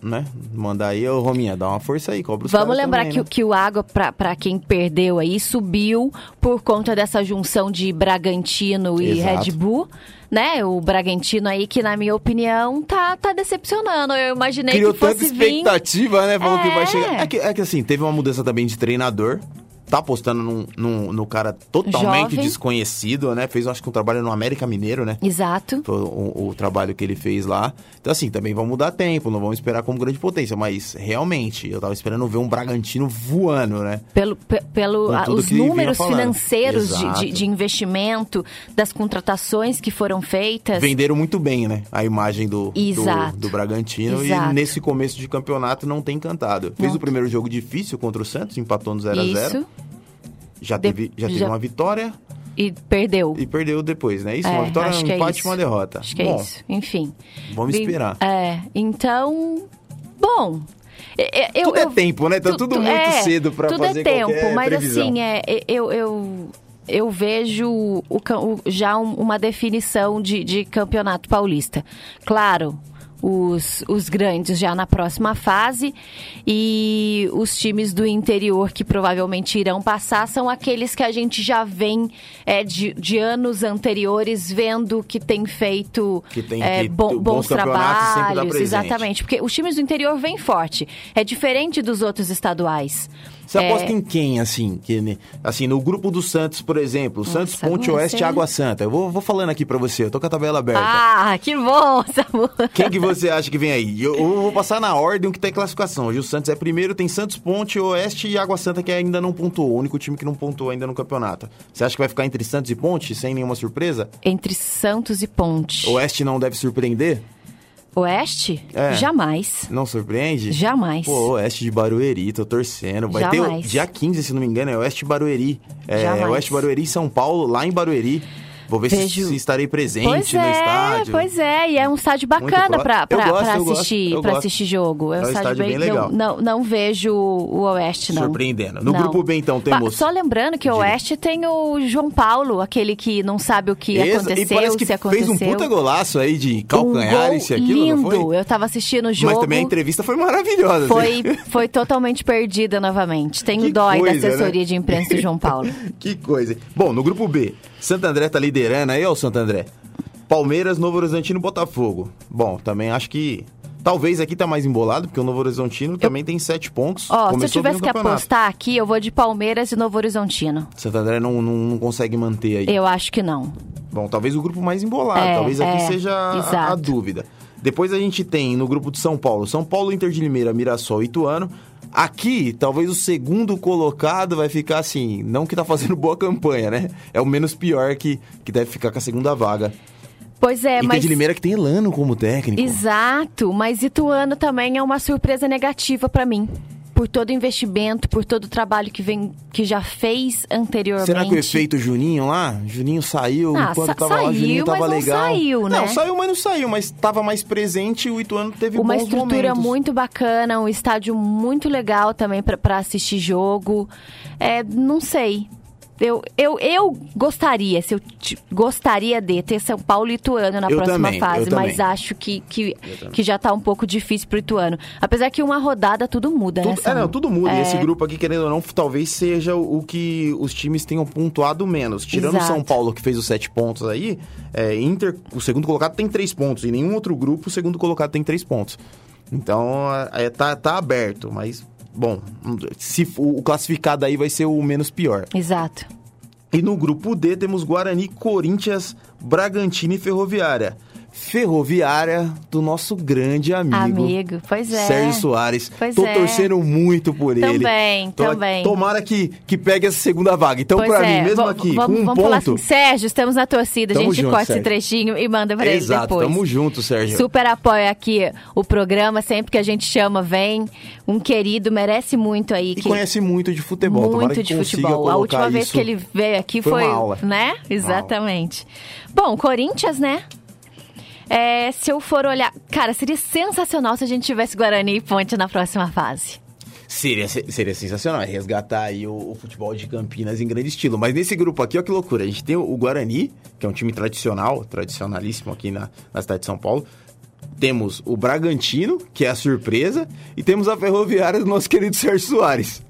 né? Mandar aí, ô Rominha, dá uma força aí, cobra os Vamos lembrar também, que, né? o- que o Água, para quem perdeu aí, subiu por conta dessa junção de Bragantino e Exato. Red Bull, né, o Bragantino aí, que na minha opinião tá, tá decepcionando. Eu imaginei Criou que fosse tanta vir... expectativa, né? Falou que vai É. chegar. É que, é que assim, teve uma mudança também de treinador. Tá apostando num, num, no cara totalmente Jovem. desconhecido, né? Fez, acho que um trabalho no América Mineiro, né? Exato. Foi o, o trabalho que ele fez lá. Então, assim, também vão mudar tempo, não vamos esperar como grande potência. Mas, realmente, eu tava esperando ver um Bragantino voando, né? Pelo, pe- pelo a- os números financeiros de, de, de investimento, das contratações que foram feitas. Venderam muito bem, né? A imagem do, do, Exato. do Bragantino. Exato. E nesse começo de campeonato não tem encantado. Fez Não. o primeiro jogo difícil contra o Santos, empatou no 0x0. Já teve, já teve já- uma vitória E perdeu. e perdeu depois, né? Isso, É, uma vitória, um é empate e isso. uma derrota. Acho que Bom, é isso. Enfim. vamos esperar. É, então. Bom. é- é- Eu, Tudo é eu- tempo, né? Tá tudo muito é, cedo pra tudo fazer é tempo, qualquer mas previsão. assim, é, é- eu, eu, eu vejo o o- já um- uma definição de, de campeonato paulista. Claro, os, os grandes já na próxima fase e os times do interior que provavelmente irão passar são aqueles que a gente já vem é, de, de anos anteriores vendo que tem feito Que tem é, feito bo- bons trabalhos, exatamente, porque os times do interior vêm forte. É diferente dos outros estaduais. Você É, aposta em quem, assim? Que, assim, no grupo do Santos, por exemplo. Santos, Ponte Oeste e Água Santa. Eu vou, vou falando aqui pra você, eu tô com a tabela aberta. Ah, que bom, Samu. Quem que você acha que vem aí? Eu, eu vou passar na ordem que tem classificação. Hoje o Santos é primeiro, tem Santos, Ponte, Oeste e Água Santa que ainda não pontuou. O único time que não pontuou ainda no campeonato. Você acha que vai ficar entre Santos e Ponte, sem nenhuma surpresa? Entre Santos e Ponte. Oeste não deve surpreender? Oeste? É. Jamais. Não surpreende? Jamais. Pô, Oeste de Barueri, tô torcendo. Vai ter Jamais. o dia 15, se não me engano, é Oeste Barueri. É, Jamais. Oeste Barueri, São Paulo, lá em Barueri. Vou ver se, se estarei presente Pois no é, estádio. pois é, e é um estádio bacana gosto, gosto, assistir, gosto. assistir jogo. É um, É um estádio, estádio bem legal. Não, não, não vejo o Oeste, não. Surpreendendo. No Não. grupo B, então, temos- Só lembrando que o. Oeste tem o João Paulo, aquele que não sabe o que Exa- aconteceu, e parece que se aconteceu. fez um puta golaço aí de calcanhar, um isso e aquilo, lindo. Eu tava assistindo o jogo. Mas também a entrevista foi maravilhosa. Foi, assim. foi totalmente perdida novamente. Tenho Que dó aí da coisa, né? assessoria de imprensa do João Paulo. que coisa. Bom, no grupo B, Santo André tá liderando aí, ó, o Santo André. Palmeiras, Novo Horizontino, Botafogo. Bom, também acho que talvez aqui tá mais embolado, porque o Novo Horizontino também tem sete pontos. Ó, se eu tivesse que apostar aqui, eu vou de Palmeiras e Novo Horizontino. Santo André não, não, não consegue manter aí. Eu acho que não. Bom, talvez o grupo mais embolado, É, talvez aqui é, seja a- a, dúvida. Depois a gente tem no grupo de São Paulo, São Paulo, Inter de Limeira, Mirassol e Ituano. Aqui, talvez o segundo colocado vai ficar assim, não que tá fazendo boa campanha, né? É o menos pior que, que deve ficar com a segunda vaga. Pois é, Inter mas. de Limeira que tem Elano como técnico. Exato, mas Ituano também é uma surpresa negativa pra mim. Por todo o investimento, por todo o trabalho que vem, que já fez anteriormente. Será que o efeito Juninho lá? Juninho saiu, Ah, enquanto sa- tava lá, saiu, Juninho tava mas não legal. saiu, né? Não, saiu, mas não saiu, mas tava mais presente e o Ituano teve Uma estrutura momentos. muito bacana, um estádio muito legal também pra assistir jogo. É, não sei. Eu, eu, eu gostaria, se eu gostaria de ter São Paulo e Ituano na Eu próxima também, fase, mas também. acho que, que, que já tá um pouco difícil pro Ituano. Apesar que uma rodada tudo muda, né? Tudo, é, Samu? não, tudo muda. E É. esse grupo aqui, querendo ou não, talvez seja o, o que os times tenham pontuado menos. Tirando o Exato. São Paulo, que fez os sete pontos aí, é, Inter, o segundo colocado tem três pontos. Em nenhum outro grupo, o segundo colocado tem três pontos. Então, é, tá, tá aberto, mas... Bom, se o classificado aí vai ser o menos pior. Exato. E no grupo D temos Guarani, Corinthians, Bragantino e Ferroviária. Ferroviária do nosso grande amigo. Amigo, pois é. Sérgio Soares. Pois Tô é. torcendo muito por ele. Também, também. Tomara que, que pegue essa segunda vaga. Então, pra é, mim, mesmo va- aqui, vamos, com um vamos falar ponto... assim, Sérgio, estamos na torcida. Tamo a gente junto, corta esse Sérgio. trechinho e manda pra ele Exato, depois. tamo junto, Sérgio. Super apoia aqui o programa, sempre que a gente chama, vem. Um querido, merece muito aí. E que... conhece muito de futebol. Muito de futebol. A última vez que ele veio aqui foi foi, né? Exatamente. Bom, Corinthians, né? É, se eu for olhar, cara, seria sensacional se a gente tivesse Guarani e Ponte na próxima fase. Seria, seria sensacional, é resgatar aí o, o futebol de Campinas em grande estilo. Mas nesse grupo aqui, ó que loucura. A gente tem o Guarani, que é um time tradicional, tradicionalíssimo aqui na, na cidade de São Paulo. Temos o Bragantino, que é a surpresa. E temos a Ferroviária do nosso querido Sérgio Soares.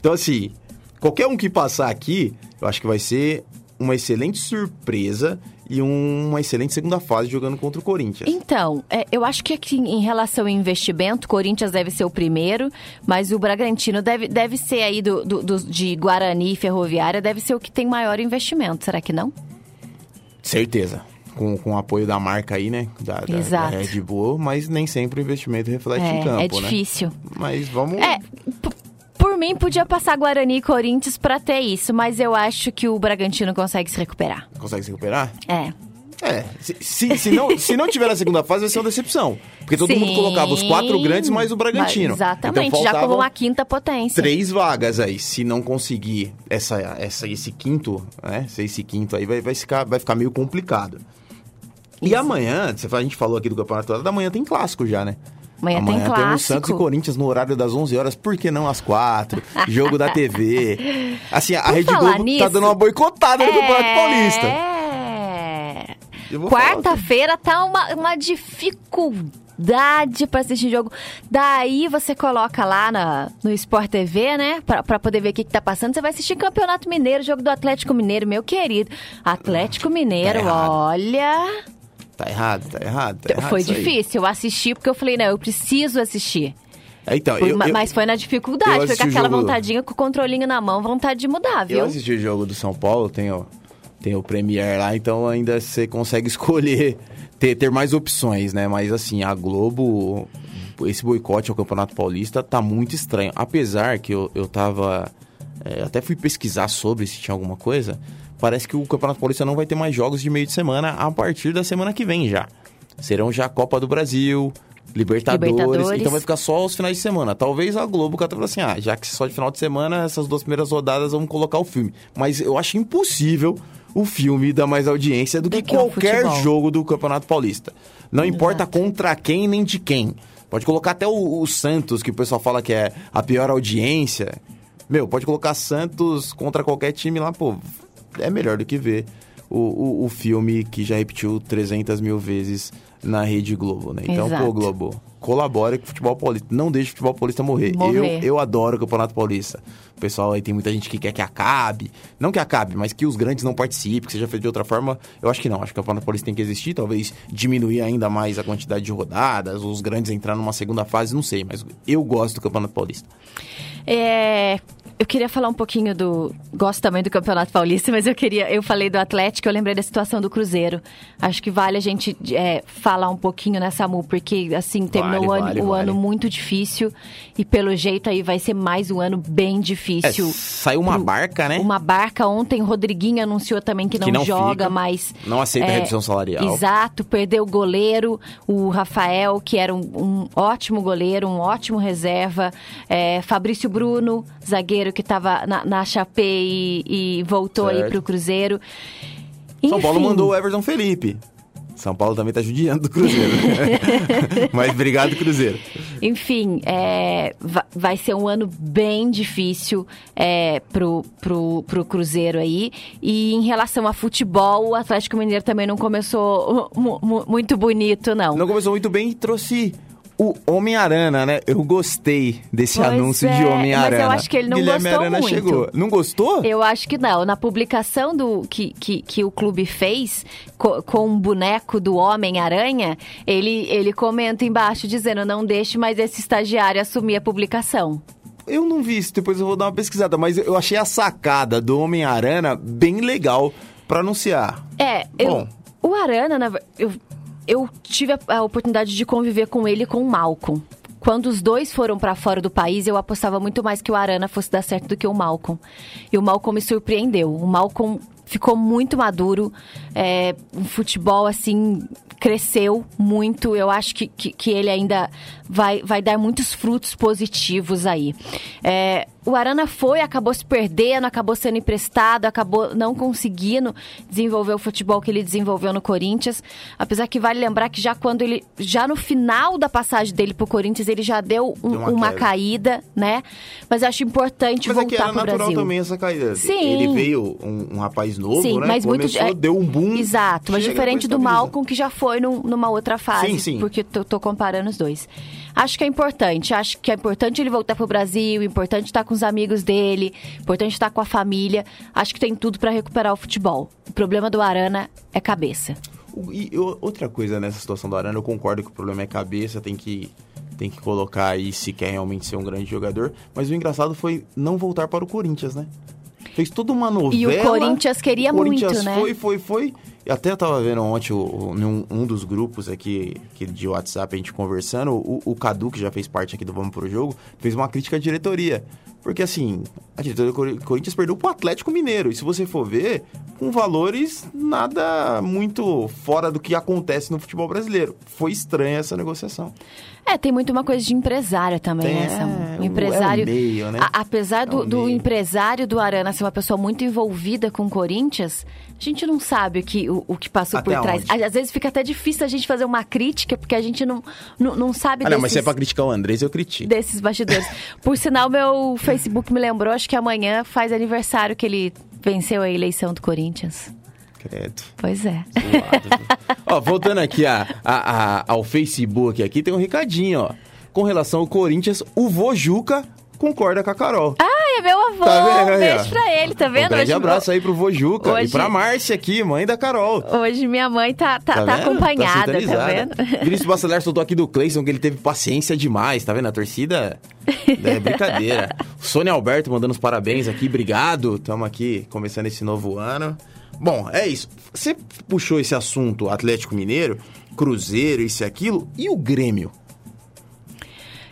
Então, assim, qualquer um que passar aqui, eu acho que vai ser uma excelente surpresa e um- uma excelente segunda fase jogando contra o Corinthians. Então, é, eu acho que aqui em relação ao investimento, Corinthians deve ser o primeiro, mas o Bragantino deve, deve ser aí do, do- do- de Guarani e Ferroviária, deve ser o que tem maior investimento, será que não? Certeza. Com, com o apoio da marca aí, né? Da, da- da Exato. Red Bull, mas nem sempre o investimento reflete É, em campo, é né? difícil. Mas vamos. É, mim podia passar Guarani e Corinthians pra ter isso, mas eu acho que o Bragantino consegue se recuperar. Consegue se recuperar? É. É. Se, se, se não, se não tiver a segunda fase, vai ser uma decepção. Porque todo mundo Sim. colocava os quatro grandes mais o Bragantino. Exatamente, Então, já como uma quinta potência. Três vagas aí. Se não conseguir essa, essa, esse quinto, né? se Esse quinto aí vai, vai, ficar, vai ficar meio complicado. E amanhã, a gente falou aqui do campeonato, da manhã tem clássico já, né? Amanhã tem temos clássico. Santos e Corinthians no horário das 11 horas, por que não às 4? Jogo da TV. Assim, a Por Rede Globo tá nisso, dando uma boicotada no Campeonato Paulista. É. Vou falar Quarta-feira tá uma, uma dificuldade pra assistir jogo. Daí você coloca lá na, no Sport TV, né? Pra, pra poder ver o que, que tá passando. Você vai assistir Campeonato Mineiro, jogo do Atlético Mineiro, meu querido. Atlético Mineiro, Tá olha. Tá errado, tá errado. Tá errado foi difícil. Eu assisti porque eu falei, não, eu preciso assistir. É, Então, eu, ma- eu, mas foi na dificuldade, foi com o aquela jogo- vontadinha, com o controlinho na mão, vontade de mudar, viu? eu assisti o jogo do São Paulo, tenho, tenho o Premier lá, então ainda você consegue escolher, ter, ter mais opções, né? Mas assim, a Globo, esse boicote ao Campeonato Paulista tá muito estranho. Apesar que eu, eu tava. é, até fui pesquisar sobre se tinha alguma coisa. Parece que o Campeonato Paulista não vai ter mais jogos de meio de semana a partir da semana que vem já. Serão já Copa do Brasil, Libertadores, Libertadores. então vai ficar só os finais de semana. Talvez a Globo cata assim, ah, já que só de final de semana, essas duas primeiras rodadas vamos colocar o filme. Mas eu acho impossível o filme dar mais audiência do, Do que, que qualquer jogo do Campeonato Paulista. Não importa contra quem nem de quem. Pode colocar até o, o Santos, que o pessoal fala que é a pior audiência. Meu, pode colocar Santos contra qualquer time lá, pô. É melhor do que ver o, o, o filme que já repetiu 300 mil vezes na Rede Globo, né? Então, Exato. pô, Globo, colabore com o futebol paulista. Não deixe o futebol paulista morrer. Morrer. Eu, eu adoro o Campeonato Paulista. O pessoal aí tem muita gente que quer que acabe. Não que acabe, mas que os grandes não participem, que seja feito de outra forma. Eu acho que não. Acho que o Campeonato Paulista tem que existir. Talvez diminuir ainda mais a quantidade de rodadas, os grandes entrar numa segunda fase, não sei. Mas eu gosto do Campeonato Paulista. É, eu queria falar um pouquinho do. Gosto também do Campeonato Paulista, mas eu queria. Eu falei do Atlético, eu lembrei da situação do Cruzeiro. Acho que vale a gente é, falar um pouquinho nessa MU, porque assim, terminou Vale, o, ano, vale, o vale. ano muito difícil. E pelo jeito aí vai ser mais um ano bem É, difícil. saiu uma pro- barca, né? Uma barca ontem, Rodriguinho anunciou também que não, Que não joga, fica, mas. não aceita é, redução salarial. Exato, perdeu o goleiro, o Rafael, que era um, um ótimo goleiro, um ótimo reserva. É, Fabrício Bruno, zagueiro que estava na, na Chapé e, e voltou aí Certo. pro Cruzeiro. São Paulo Enfim, mandou o Everton Felipe. São Paulo também tá judiando do Cruzeiro. Mas obrigado, Cruzeiro. Enfim, é, va- vai ser um ano bem difícil é, pro, pro, pro Cruzeiro aí. E em relação a futebol, o Atlético Mineiro também não começou mu- mu- muito bonito, não. Não começou muito bem e trouxe o Homem-Aranha, né? Eu gostei desse Pois anúncio de é, Homem-Aranha. mas eu acho que ele não Guilherme gostou Arana muito. chegou. Não gostou? Eu acho que não. Na publicação do que, que, que o clube fez co- com um boneco do Homem-Aranha, ele, ele comenta embaixo dizendo: não deixe mais esse estagiário assumir a publicação. Eu não vi isso, depois eu vou dar uma pesquisada. Mas eu achei a sacada do Homem-Aranha bem legal pra anunciar. É, eu, Bom. o Arana, eu, eu tive a, a oportunidade de conviver com ele e com o Malcolm. Quando os dois foram pra fora do país, eu apostava muito mais que o Arana fosse dar certo do que o Malcolm. E o Malcolm me surpreendeu. O Malcolm ficou muito maduro. É, um futebol, assim, cresceu muito. Eu acho que, que, que ele ainda vai, vai dar muitos frutos positivos aí. É, o Arana foi, acabou se perdendo, acabou sendo emprestado, acabou não conseguindo desenvolver o futebol que ele desenvolveu no Corinthians. Apesar que vale lembrar que já quando ele. Já no final da passagem dele pro Corinthians, ele já deu um- Deu uma uma, caída, né? Mas eu acho importante Mas é que voltar era pro natural Brasil. também essa caída. Sim. Ele veio um, um rapaz novo, Sim, né? mas muito. Começou, é, deu um boom. Exato, mas diferente do. Malcolm, que já foi num- numa outra fase. Sim, sim. Porque tô, tô comparando os dois. Acho que é importante. Acho que é importante ele voltar pro Brasil, importante estar com os amigos dele, importante estar com a família. Acho que tem tudo para recuperar o futebol. O problema do Arana é cabeça. E outra coisa nessa situação do Arana, eu concordo que o problema é cabeça, tem que tem que colocar aí se quer realmente ser um grande jogador. Mas o engraçado foi não voltar para o Corinthians, né? Fez toda uma novela. E o Corinthians queria o Corinthians muito, né? Foi, foi, foi. Até eu tava vendo ontem o, um, um, dos grupos aqui, aqui de WhatsApp, a gente conversando, o, o Cadu, que já fez parte aqui do Vamos Pro Jogo, fez uma crítica à diretoria. Porque assim, a diretoria do Corinthians perdeu pro Atlético Mineiro. E se você for ver, com valores nada muito fora do que acontece no futebol brasileiro. Foi estranha essa negociação. É, tem muito uma coisa de empresário também, tem, né? O empresário. É meio, né? a, apesar do, é do empresário do Arana ser uma pessoa muito envolvida com o Corinthians, a gente não sabe o que, o, o que passou até por trás. Onde? Às vezes fica até difícil a gente fazer uma crítica, porque a gente não, não, não sabe ah, desses, não, mas se é pra criticar o Andrés, eu critico. Desses bastidores. por sinal, meu Facebook me lembrou, acho que amanhã faz aniversário que ele venceu a eleição do Corinthians. Credo. Pois é. ó, voltando aqui a, a, a, ao Facebook, aqui tem um recadinho, ó. Com relação ao Corinthians, o Vojuca concorda com a Carol. Ah, é meu avô. Tá vendo? Um beijo pra ele, tá vendo? Um grande Hoje, abraço aí pro Vojuca Hoje... e pra Márcia aqui, mãe da Carol. Hoje minha mãe tá, tá, tá, tá acompanhada, tá, tá vendo? Vinícius Bacelar soltou aqui do Cleison que ele teve paciência demais, tá vendo? A torcida é brincadeira. Sônia Alberto mandando os parabéns aqui, obrigado. Estamos aqui começando esse novo ano. Bom, é isso. Você puxou esse assunto Atlético Mineiro, Cruzeiro, isso e aquilo, e o Grêmio?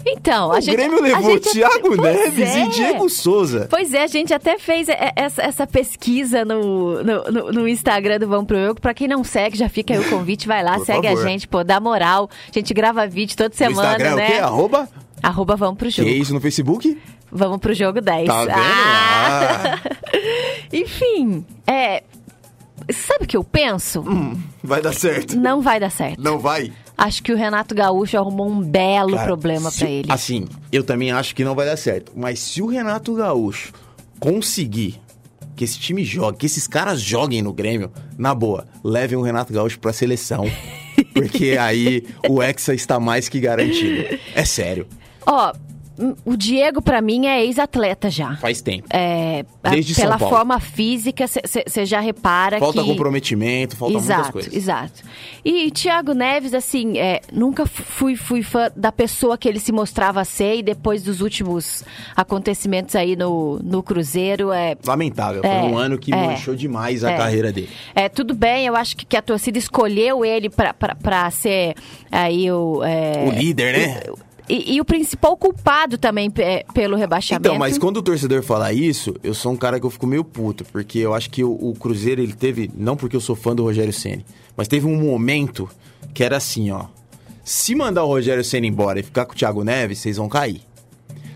Então, o a gente, Grêmio levou Thiago Neves é. e Diego Souza. Pois é, a gente até fez essa, essa pesquisa no, no, no, Instagram do Vamos Pro Jogo. Pra quem não segue, já fica aí o convite, vai lá, Por segue favor. a gente, pô, dá moral. A gente grava vídeo toda semana, Instagram né? É o quê? Arroba? Arroba Vamos Pro Jogo. Que é isso no Facebook? Vamos Pro Jogo 10. Tá vendo? Ah. Enfim, é... Sabe o que eu penso? Hum, vai dar certo. Não vai dar certo. Não vai? Acho que o Renato Gaúcho arrumou um belo Cara, problema para ele. Assim, eu também acho que não vai dar certo. Mas se o Renato Gaúcho conseguir que esse time jogue, que esses caras joguem no Grêmio, na boa, levem o Renato Gaúcho pra seleção. porque aí o Hexa está mais que garantido. É sério. Ó, o Diego, para mim, é ex-atleta já. Faz tempo. É, Desde pela São Paulo. forma física, você já repara falta que... Falta comprometimento, falta exato, muitas coisas. Exato, E Thiago Neves, assim, é, nunca fui, fui fã da pessoa que ele se mostrava ser e depois dos últimos acontecimentos aí no, no Cruzeiro, é... Lamentável, é, foi um ano que é, manchou demais a é. carreira dele. É, tudo bem, eu acho que, que a torcida escolheu ele para ser aí o... É, o líder, né? O, e, e, o principal culpado também é, pelo rebaixamento. Então, mas quando o torcedor fala isso, eu sou um cara que eu fico meio puto, porque eu acho que o, o Cruzeiro, ele teve, não porque eu sou fã do Rogério Ceni, mas teve um momento que era assim, ó. Se mandar o Rogério Ceni embora e ficar com o Thiago Neves, vocês vão cair.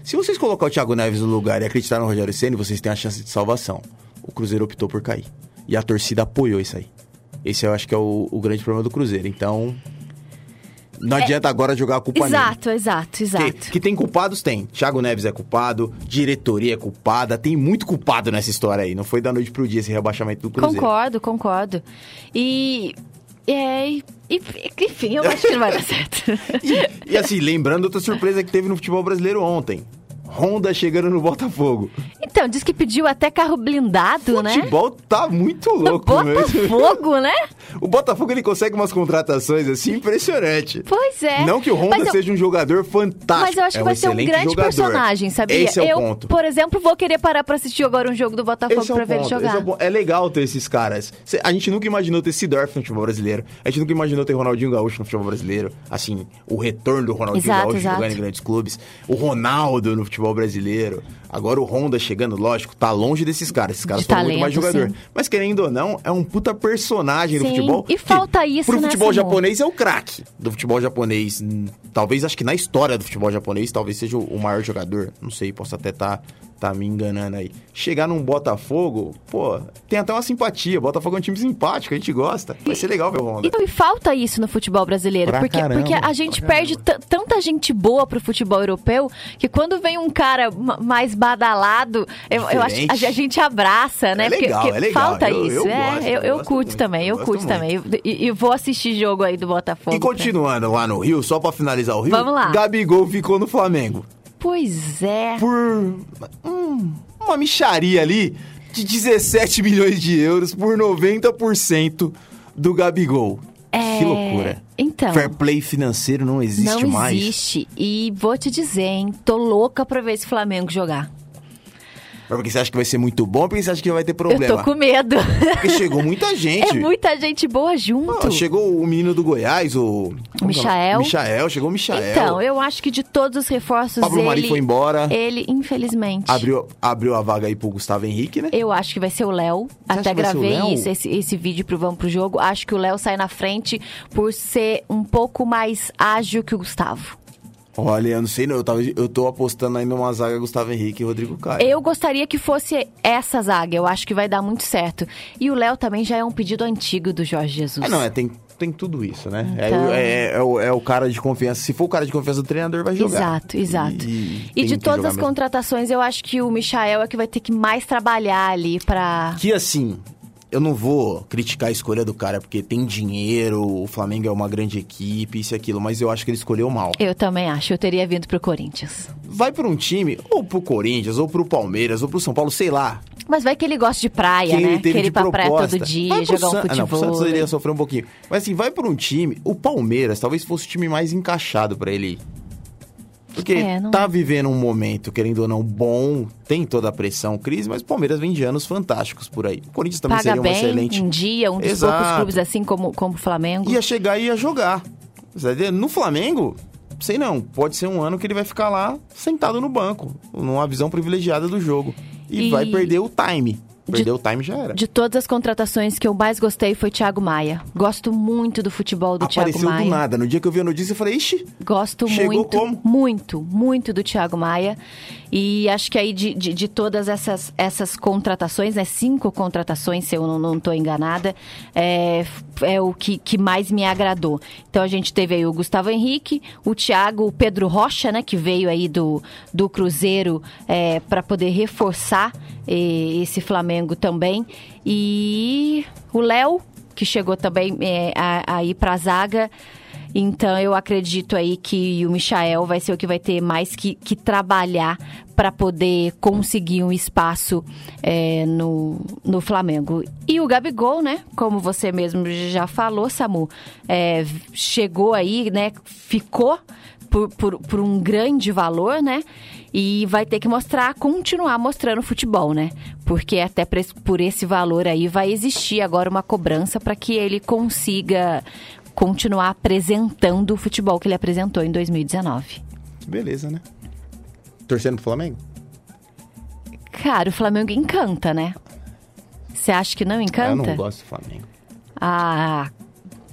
Se vocês colocar o Thiago Neves no lugar e acreditar no Rogério Ceni, vocês têm a chance de salvação. O Cruzeiro optou por cair. E a torcida apoiou isso aí. Esse eu acho que é o, o grande problema do Cruzeiro. Então, não adianta agora jogar a culpa exato, nele. Exato, exato, que, que, tem culpados, tem. Thiago Neves é culpado, diretoria é culpada, tem muito culpado nessa história aí. Não foi da noite pro dia esse rebaixamento do Cruzeiro. Concordo, concordo. E... É, e, enfim, eu acho que não vai dar certo. e, e assim, lembrando outra surpresa que teve no futebol brasileiro ontem. Honda chegando no Botafogo. Então, diz que pediu até carro blindado, Futebol né? O futebol tá muito louco Botafogo, né? O Botafogo, ele consegue umas contratações, assim, impressionante. Pois é. Não que o Honda eu... seja um jogador fantástico. Mas eu acho é que vai ser um grande jogador. personagem, sabia? Esse é eu, o ponto. por exemplo, vou querer parar pra assistir agora um jogo do Botafogo esse é pra ver ponto. ele jogar. É, é, legal ter esses caras. A gente nunca imaginou ter Sidorf no futebol brasileiro. A gente nunca imaginou ter Ronaldinho Gaúcho no futebol brasileiro. Assim, o retorno do Ronaldinho exato, Gaúcho exato. jogando em grandes clubes. O Ronaldo no futebol brasileiro. Agora o Honda chegando, lógico, tá longe desses caras. Esses caras de são talento, muito mais jogador. Sim. Mas querendo ou não, é um puta personagem sim. do futebol. E falta isso, Pro futebol japonês é o craque do futebol japonês. Talvez, acho que na história do futebol japonês, talvez seja o maior jogador. Não sei, posso até estar tá tá me enganando aí. Chegar num Botafogo, pô, tem até uma simpatia. Botafogo é um time simpático, a gente gosta. Vai ser legal ver o Honda. Então, e falta isso no futebol brasileiro. Pra porque, caramba, porque a gente perde tanta gente boa pro futebol europeu que quando vem um cara mais badalado, eu, eu acho a, gente abraça, né? É legal, porque, é legal. falta eu, isso. Eu, é, gosto, eu, eu curto muito, também, eu curto também. E, e vou assistir jogo aí do Botafogo. E continuando pra... lá no Rio, só pra finalizar o Rio, Vamos lá. Gabigol ficou no Flamengo. Pois é. por hum, uma micharia ali de 17 milhões de euros por 90% do Gabigol. É, Que loucura. Então. Fair play financeiro não existe não mais. existe. E vou te dizer, hein? Tô louca pra ver esse Flamengo jogar. Porque você acha que vai ser muito bom ou porque você acha que vai ter problema? Eu tô com medo. Porque chegou muita gente. É muita gente boa junto. Chegou o menino do Goiás, o... que é o? Michael. Michael, chegou o Michael. Então, eu acho que de todos os reforços, Pablo ele... Mari foi embora. Ele, infelizmente... Abriu, abriu a vaga aí pro Gustavo Henrique, né? Eu acho que vai ser o Léo. Até gravei Léo? isso, esse, esse vídeo pro Vamos Pro Jogo. Acho que o Léo sai na frente por ser um pouco mais ágil que o Gustavo. Olha, eu não sei não, eu, tava, eu tô apostando ainda uma zaga Gustavo Henrique e Rodrigo Caio. Eu gostaria que fosse essa zaga. Eu acho que vai dar muito certo. E o Léo também já é um pedido antigo do Jorge Jesus. É, não, é, tem, tem tudo isso, né? É Então- o- É, é o, é o cara de confiança. Se for o cara de confiança do treinador, vai jogar. Exato, exato. E, E, tem de todas as mesmo. contratações, eu acho que o Michael é que vai ter que mais trabalhar ali pra. Que assim, eu não vou criticar a escolha do cara, porque tem dinheiro, o Flamengo é uma grande equipe, isso e aquilo, mas eu acho que ele escolheu mal. Eu também acho, eu teria vindo pro Corinthians. Vai pra um time, ou pro Corinthians, ou pro Palmeiras, ou pro São Paulo, sei lá. Mas vai que ele gosta de praia, Quem né? ele teve Querer de ir pra praia proposta. todo dia, Vai jogar um San- Ah, não, pro futebol. Santos ele ia sofrer um pouquinho. Mas assim, vai pra um time, o Palmeiras talvez fosse o time mais encaixado pra ele ir. Porque É, tá vivendo um momento, querendo ou não, bom, tem toda a pressão, crise, mas o Palmeiras vem de anos fantásticos por aí. O Corinthians também Paga seria uma bem, excelente. um dia, um dos Exato. poucos clubes assim como, como o Flamengo. Ia chegar e ia jogar. No Flamengo, sei não, pode ser um ano que ele vai ficar lá sentado no banco, numa visão privilegiada do jogo. E, E- vai perder o time. Perder o time já era. De todas as contratações que eu mais gostei foi Thiago Maia. Gosto muito do futebol do Thiago Apareceu Maia. do nada. No dia que eu vi a notícia, eu falei, ixi, Gosto Chegou muito, como? muito, muito do Thiago Maia. E acho que aí de, de, de todas essas, essas contratações, né? Cinco contratações, se eu não, tô enganada, é, é o que, que mais me agradou. Então a gente teve aí o Gustavo Henrique, o Thiago, o Pedro Rocha, né? Que veio aí do, do Cruzeiro é, para poder reforçar eh, esse Flamengo também. E o Léo, que chegou também é, a- aí pra zaga. Então eu acredito aí que o Michael vai ser o que vai ter mais que, que trabalhar para poder conseguir um espaço é, no, no Flamengo. E o Gabigol, né? Como você mesmo já falou, Samu, é, chegou aí, né? Ficou por, por, por um grande valor, né? E vai ter que mostrar, continuar mostrando futebol, né? Porque até por esse- valor aí vai existir agora uma cobrança para que ele consiga continuar apresentando o futebol que ele apresentou em 2019. beleza, né? Torcendo pro Flamengo? Cara, o Flamengo encanta, né? Você acha que não Ah, eu encanta? não gosto do Flamengo. Ah,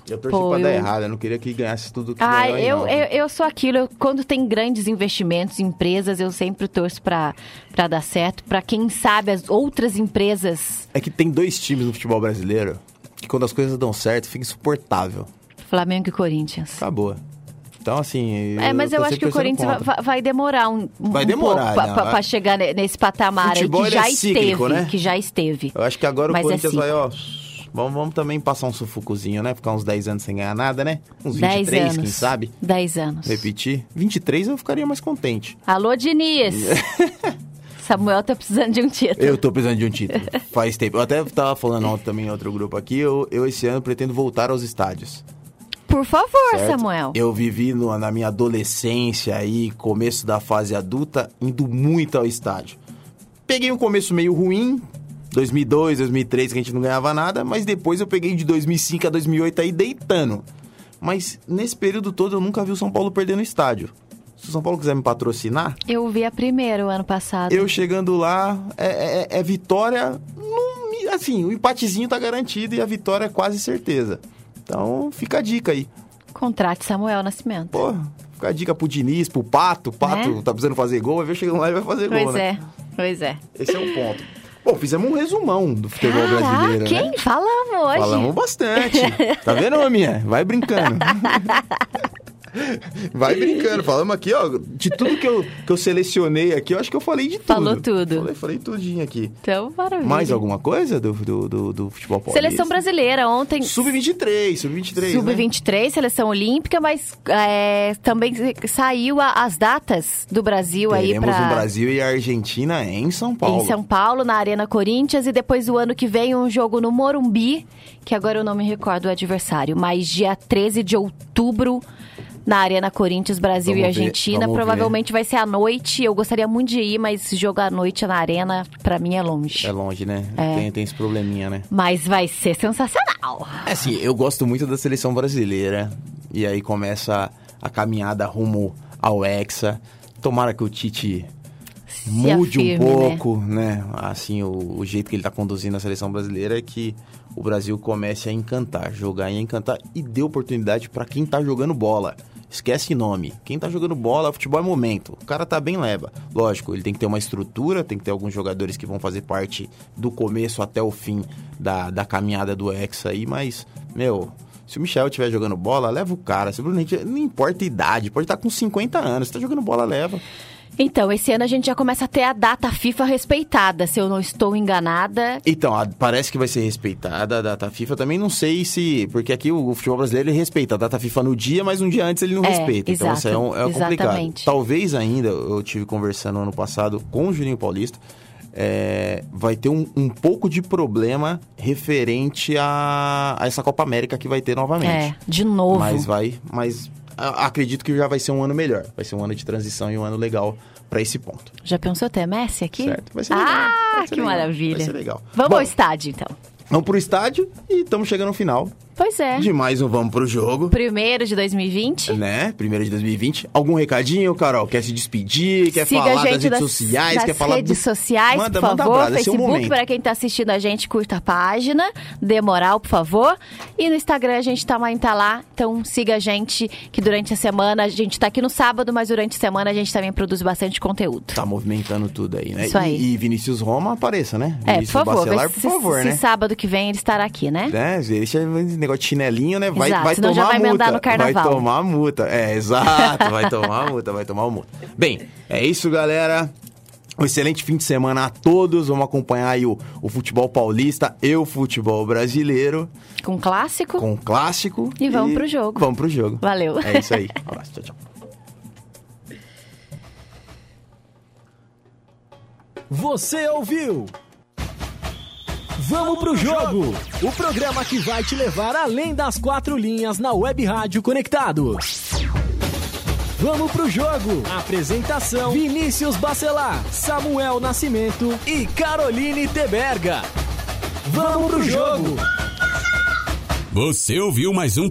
Eu torci Pô, pra dar eu- errado, eu não queria que ganhasse tudo que Ah, eu, não. eu, eu sou aquilo. eu- quando tem grandes investimentos, empresas, eu sempre torço pra, pra dar certo. Pra quem sabe as outras empresas, É que tem dois times no futebol brasileiro que quando as coisas dão certo, fica insuportável. Flamengo e Corinthians. Acabou. Então, assim. É, mas eu, tô acho que o Corinthians vai, vai demorar um, um Vai demorar, pouco pra, né? chegar ne- nesse patamar aí que já é cíclico, esteve. né? Que já esteve. Eu acho que agora Mas o é Corinthians vai, ciclo. ó. Vamos, vamos também passar um sufocozinho, né? Ficar uns 10 anos sem ganhar nada, né? Uns 10 23, anos. quem sabe? 10 anos. Repetir. 23 eu ficaria mais contente. Alô, Diniz! Samuel tá precisando de um título. Eu tô precisando de um título. Faz tempo. Eu até tava falando ontem também em outro grupo aqui. Eu, eu esse ano pretendo voltar aos estádios. Por favor, certo? Samuel. Eu vivi no- na minha adolescência aí, começo da fase adulta, indo muito ao estádio. Peguei um começo meio ruim, 2002, 2003, que a gente não ganhava nada, mas depois eu peguei de 2005 a 2008 aí deitando. Mas nesse período todo eu nunca vi o São Paulo perder no estádio. Se o São Paulo quiser me patrocinar, Eu vi a primeira o ano passado. eu chegando lá, é, é- é vitória. não- assim, o empatezinho tá garantido e a vitória é quase certeza. Então fica a dica aí. Contrate Samuel Nascimento. Pô, fica a dica pro Diniz, pro Pato. O Pato Né? tá precisando fazer gol, vai ver chegando lá e vai fazer pois gol, né? é, pois é. Esse é um ponto. Bom, fizemos um resumão do futebol Caraca, brasileiro, quem né? falamos hoje? Falamos bastante. Tá vendo, maminha? Vai brincando. Vai brincando, falamos aqui, ó, de tudo que eu, que eu selecionei aqui, eu acho que eu falei de tudo. Falou tudo. Falei, falei tudinho aqui. Então, maravilha. Mais alguma coisa do, do, do, do futebol paulista? Seleção brasileira, ontem. Sub-23, sub-23, Sub-23, né? seleção olímpica, mas é, também saiu a, as datas do Brasil Teremos aí para o Brasil e a Argentina em São Paulo. Em São Paulo, na Arena Corinthians, e depois o ano que vem um jogo no Morumbi, que agora eu não me recordo o adversário, mas dia 13 de outubro na Arena Corinthians, Brasil Vamos e ver, Argentina. vamos Provavelmente vai ser à noite. Eu gostaria muito de ir, mas jogar à noite na Arena, pra mim, é longe. É longe, né? É. Tem, tem esse probleminha, né? Mas vai ser sensacional. É assim, eu gosto muito da seleção brasileira. E aí começa a caminhada rumo ao Hexa. Tomara que o Tite Se mude afirme, um né? pouco, né? Assim, o, o jeito que ele tá conduzindo a seleção brasileira é que o Brasil comece a encantar, jogar e encantar e dê oportunidade pra quem tá jogando bola. Esquece nome. Quem tá jogando bola, futebol é momento. O cara tá bem leva. Lógico, ele tem que ter uma estrutura, tem que ter alguns jogadores que vão fazer parte do começo até o fim da, da caminhada do Hexa aí, mas, meu, se o Michel estiver jogando bola, leva o cara. Simplesmente, não importa a idade, pode estar com 50 anos. Se tá jogando bola, leva. Então, esse ano a gente já começa a ter a data FIFA respeitada, se eu não estou enganada. Então, a- parece que vai ser respeitada a data FIFA. Também não sei se. Porque aqui o, o futebol brasileiro ele respeita a data FIFA no dia, mas um dia antes ele não É, respeita. Então, exato, isso aí é, um, é complicado. exatamente. Talvez ainda, eu tive conversando ano passado com o Juninho Paulista, é, vai ter um, um pouco de problema referente a, a essa Copa América que vai ter novamente. É, de novo. Mas vai. Mas acredito que já vai ser um ano melhor. Vai ser um ano de transição e um ano legal pra esse ponto. Já pensou ter Messi aqui? Certo. Vai ser legal. Ah, ser que legal. maravilha. Vai ser legal. Vamos Bom, ao estádio, então. Vamos pro estádio e estamos chegando no final Pois é. de mais um Vamos pro Jogo. Primeiro de 2020. Né? Primeiro de 2020. Algum recadinho, Carol? Quer se despedir? Quer Siga falar das redes das, sociais? das quer falar redes do... sociais, Manda- por manda favor. esse é Facebook, para quem tá assistindo a gente, curta a página. Dê moral, por favor. E no Instagram a gente também tá lá. Então siga a gente, que durante a semana, a gente tá aqui no sábado, mas durante a semana a gente também produz bastante conteúdo. Tá movimentando tudo aí, né? Isso aí. E, e Vinícius Roma apareça, né? É, por favor. Bacelar, por se, favor, se né? sábado que vem ele estará aqui, né? né? Deixa esse negócio de chinelinho, né? Vai, Exato, vai senão tomar já vai multa. no carnaval. Vai tomar multa. É, exato. Vai tomar multa, vai tomar multa. Bem, é isso, galera. Um excelente fim de semana a todos. Vamos acompanhar aí o, o futebol paulista e o futebol brasileiro Com clássico. com clássico. E vamos pro jogo. Vamos pro jogo. Valeu. É isso aí. Um abraço. Tchau, tchau. Você ouviu? Vamos pro jogo! O programa que vai te levar além das quatro linhas na Web Rádio Conectados. Vamos pro jogo! Apresentação: Vinícius Bacelar, Samuel Nascimento e Caroline Teberga. Vamos pro jogo! Você ouviu mais um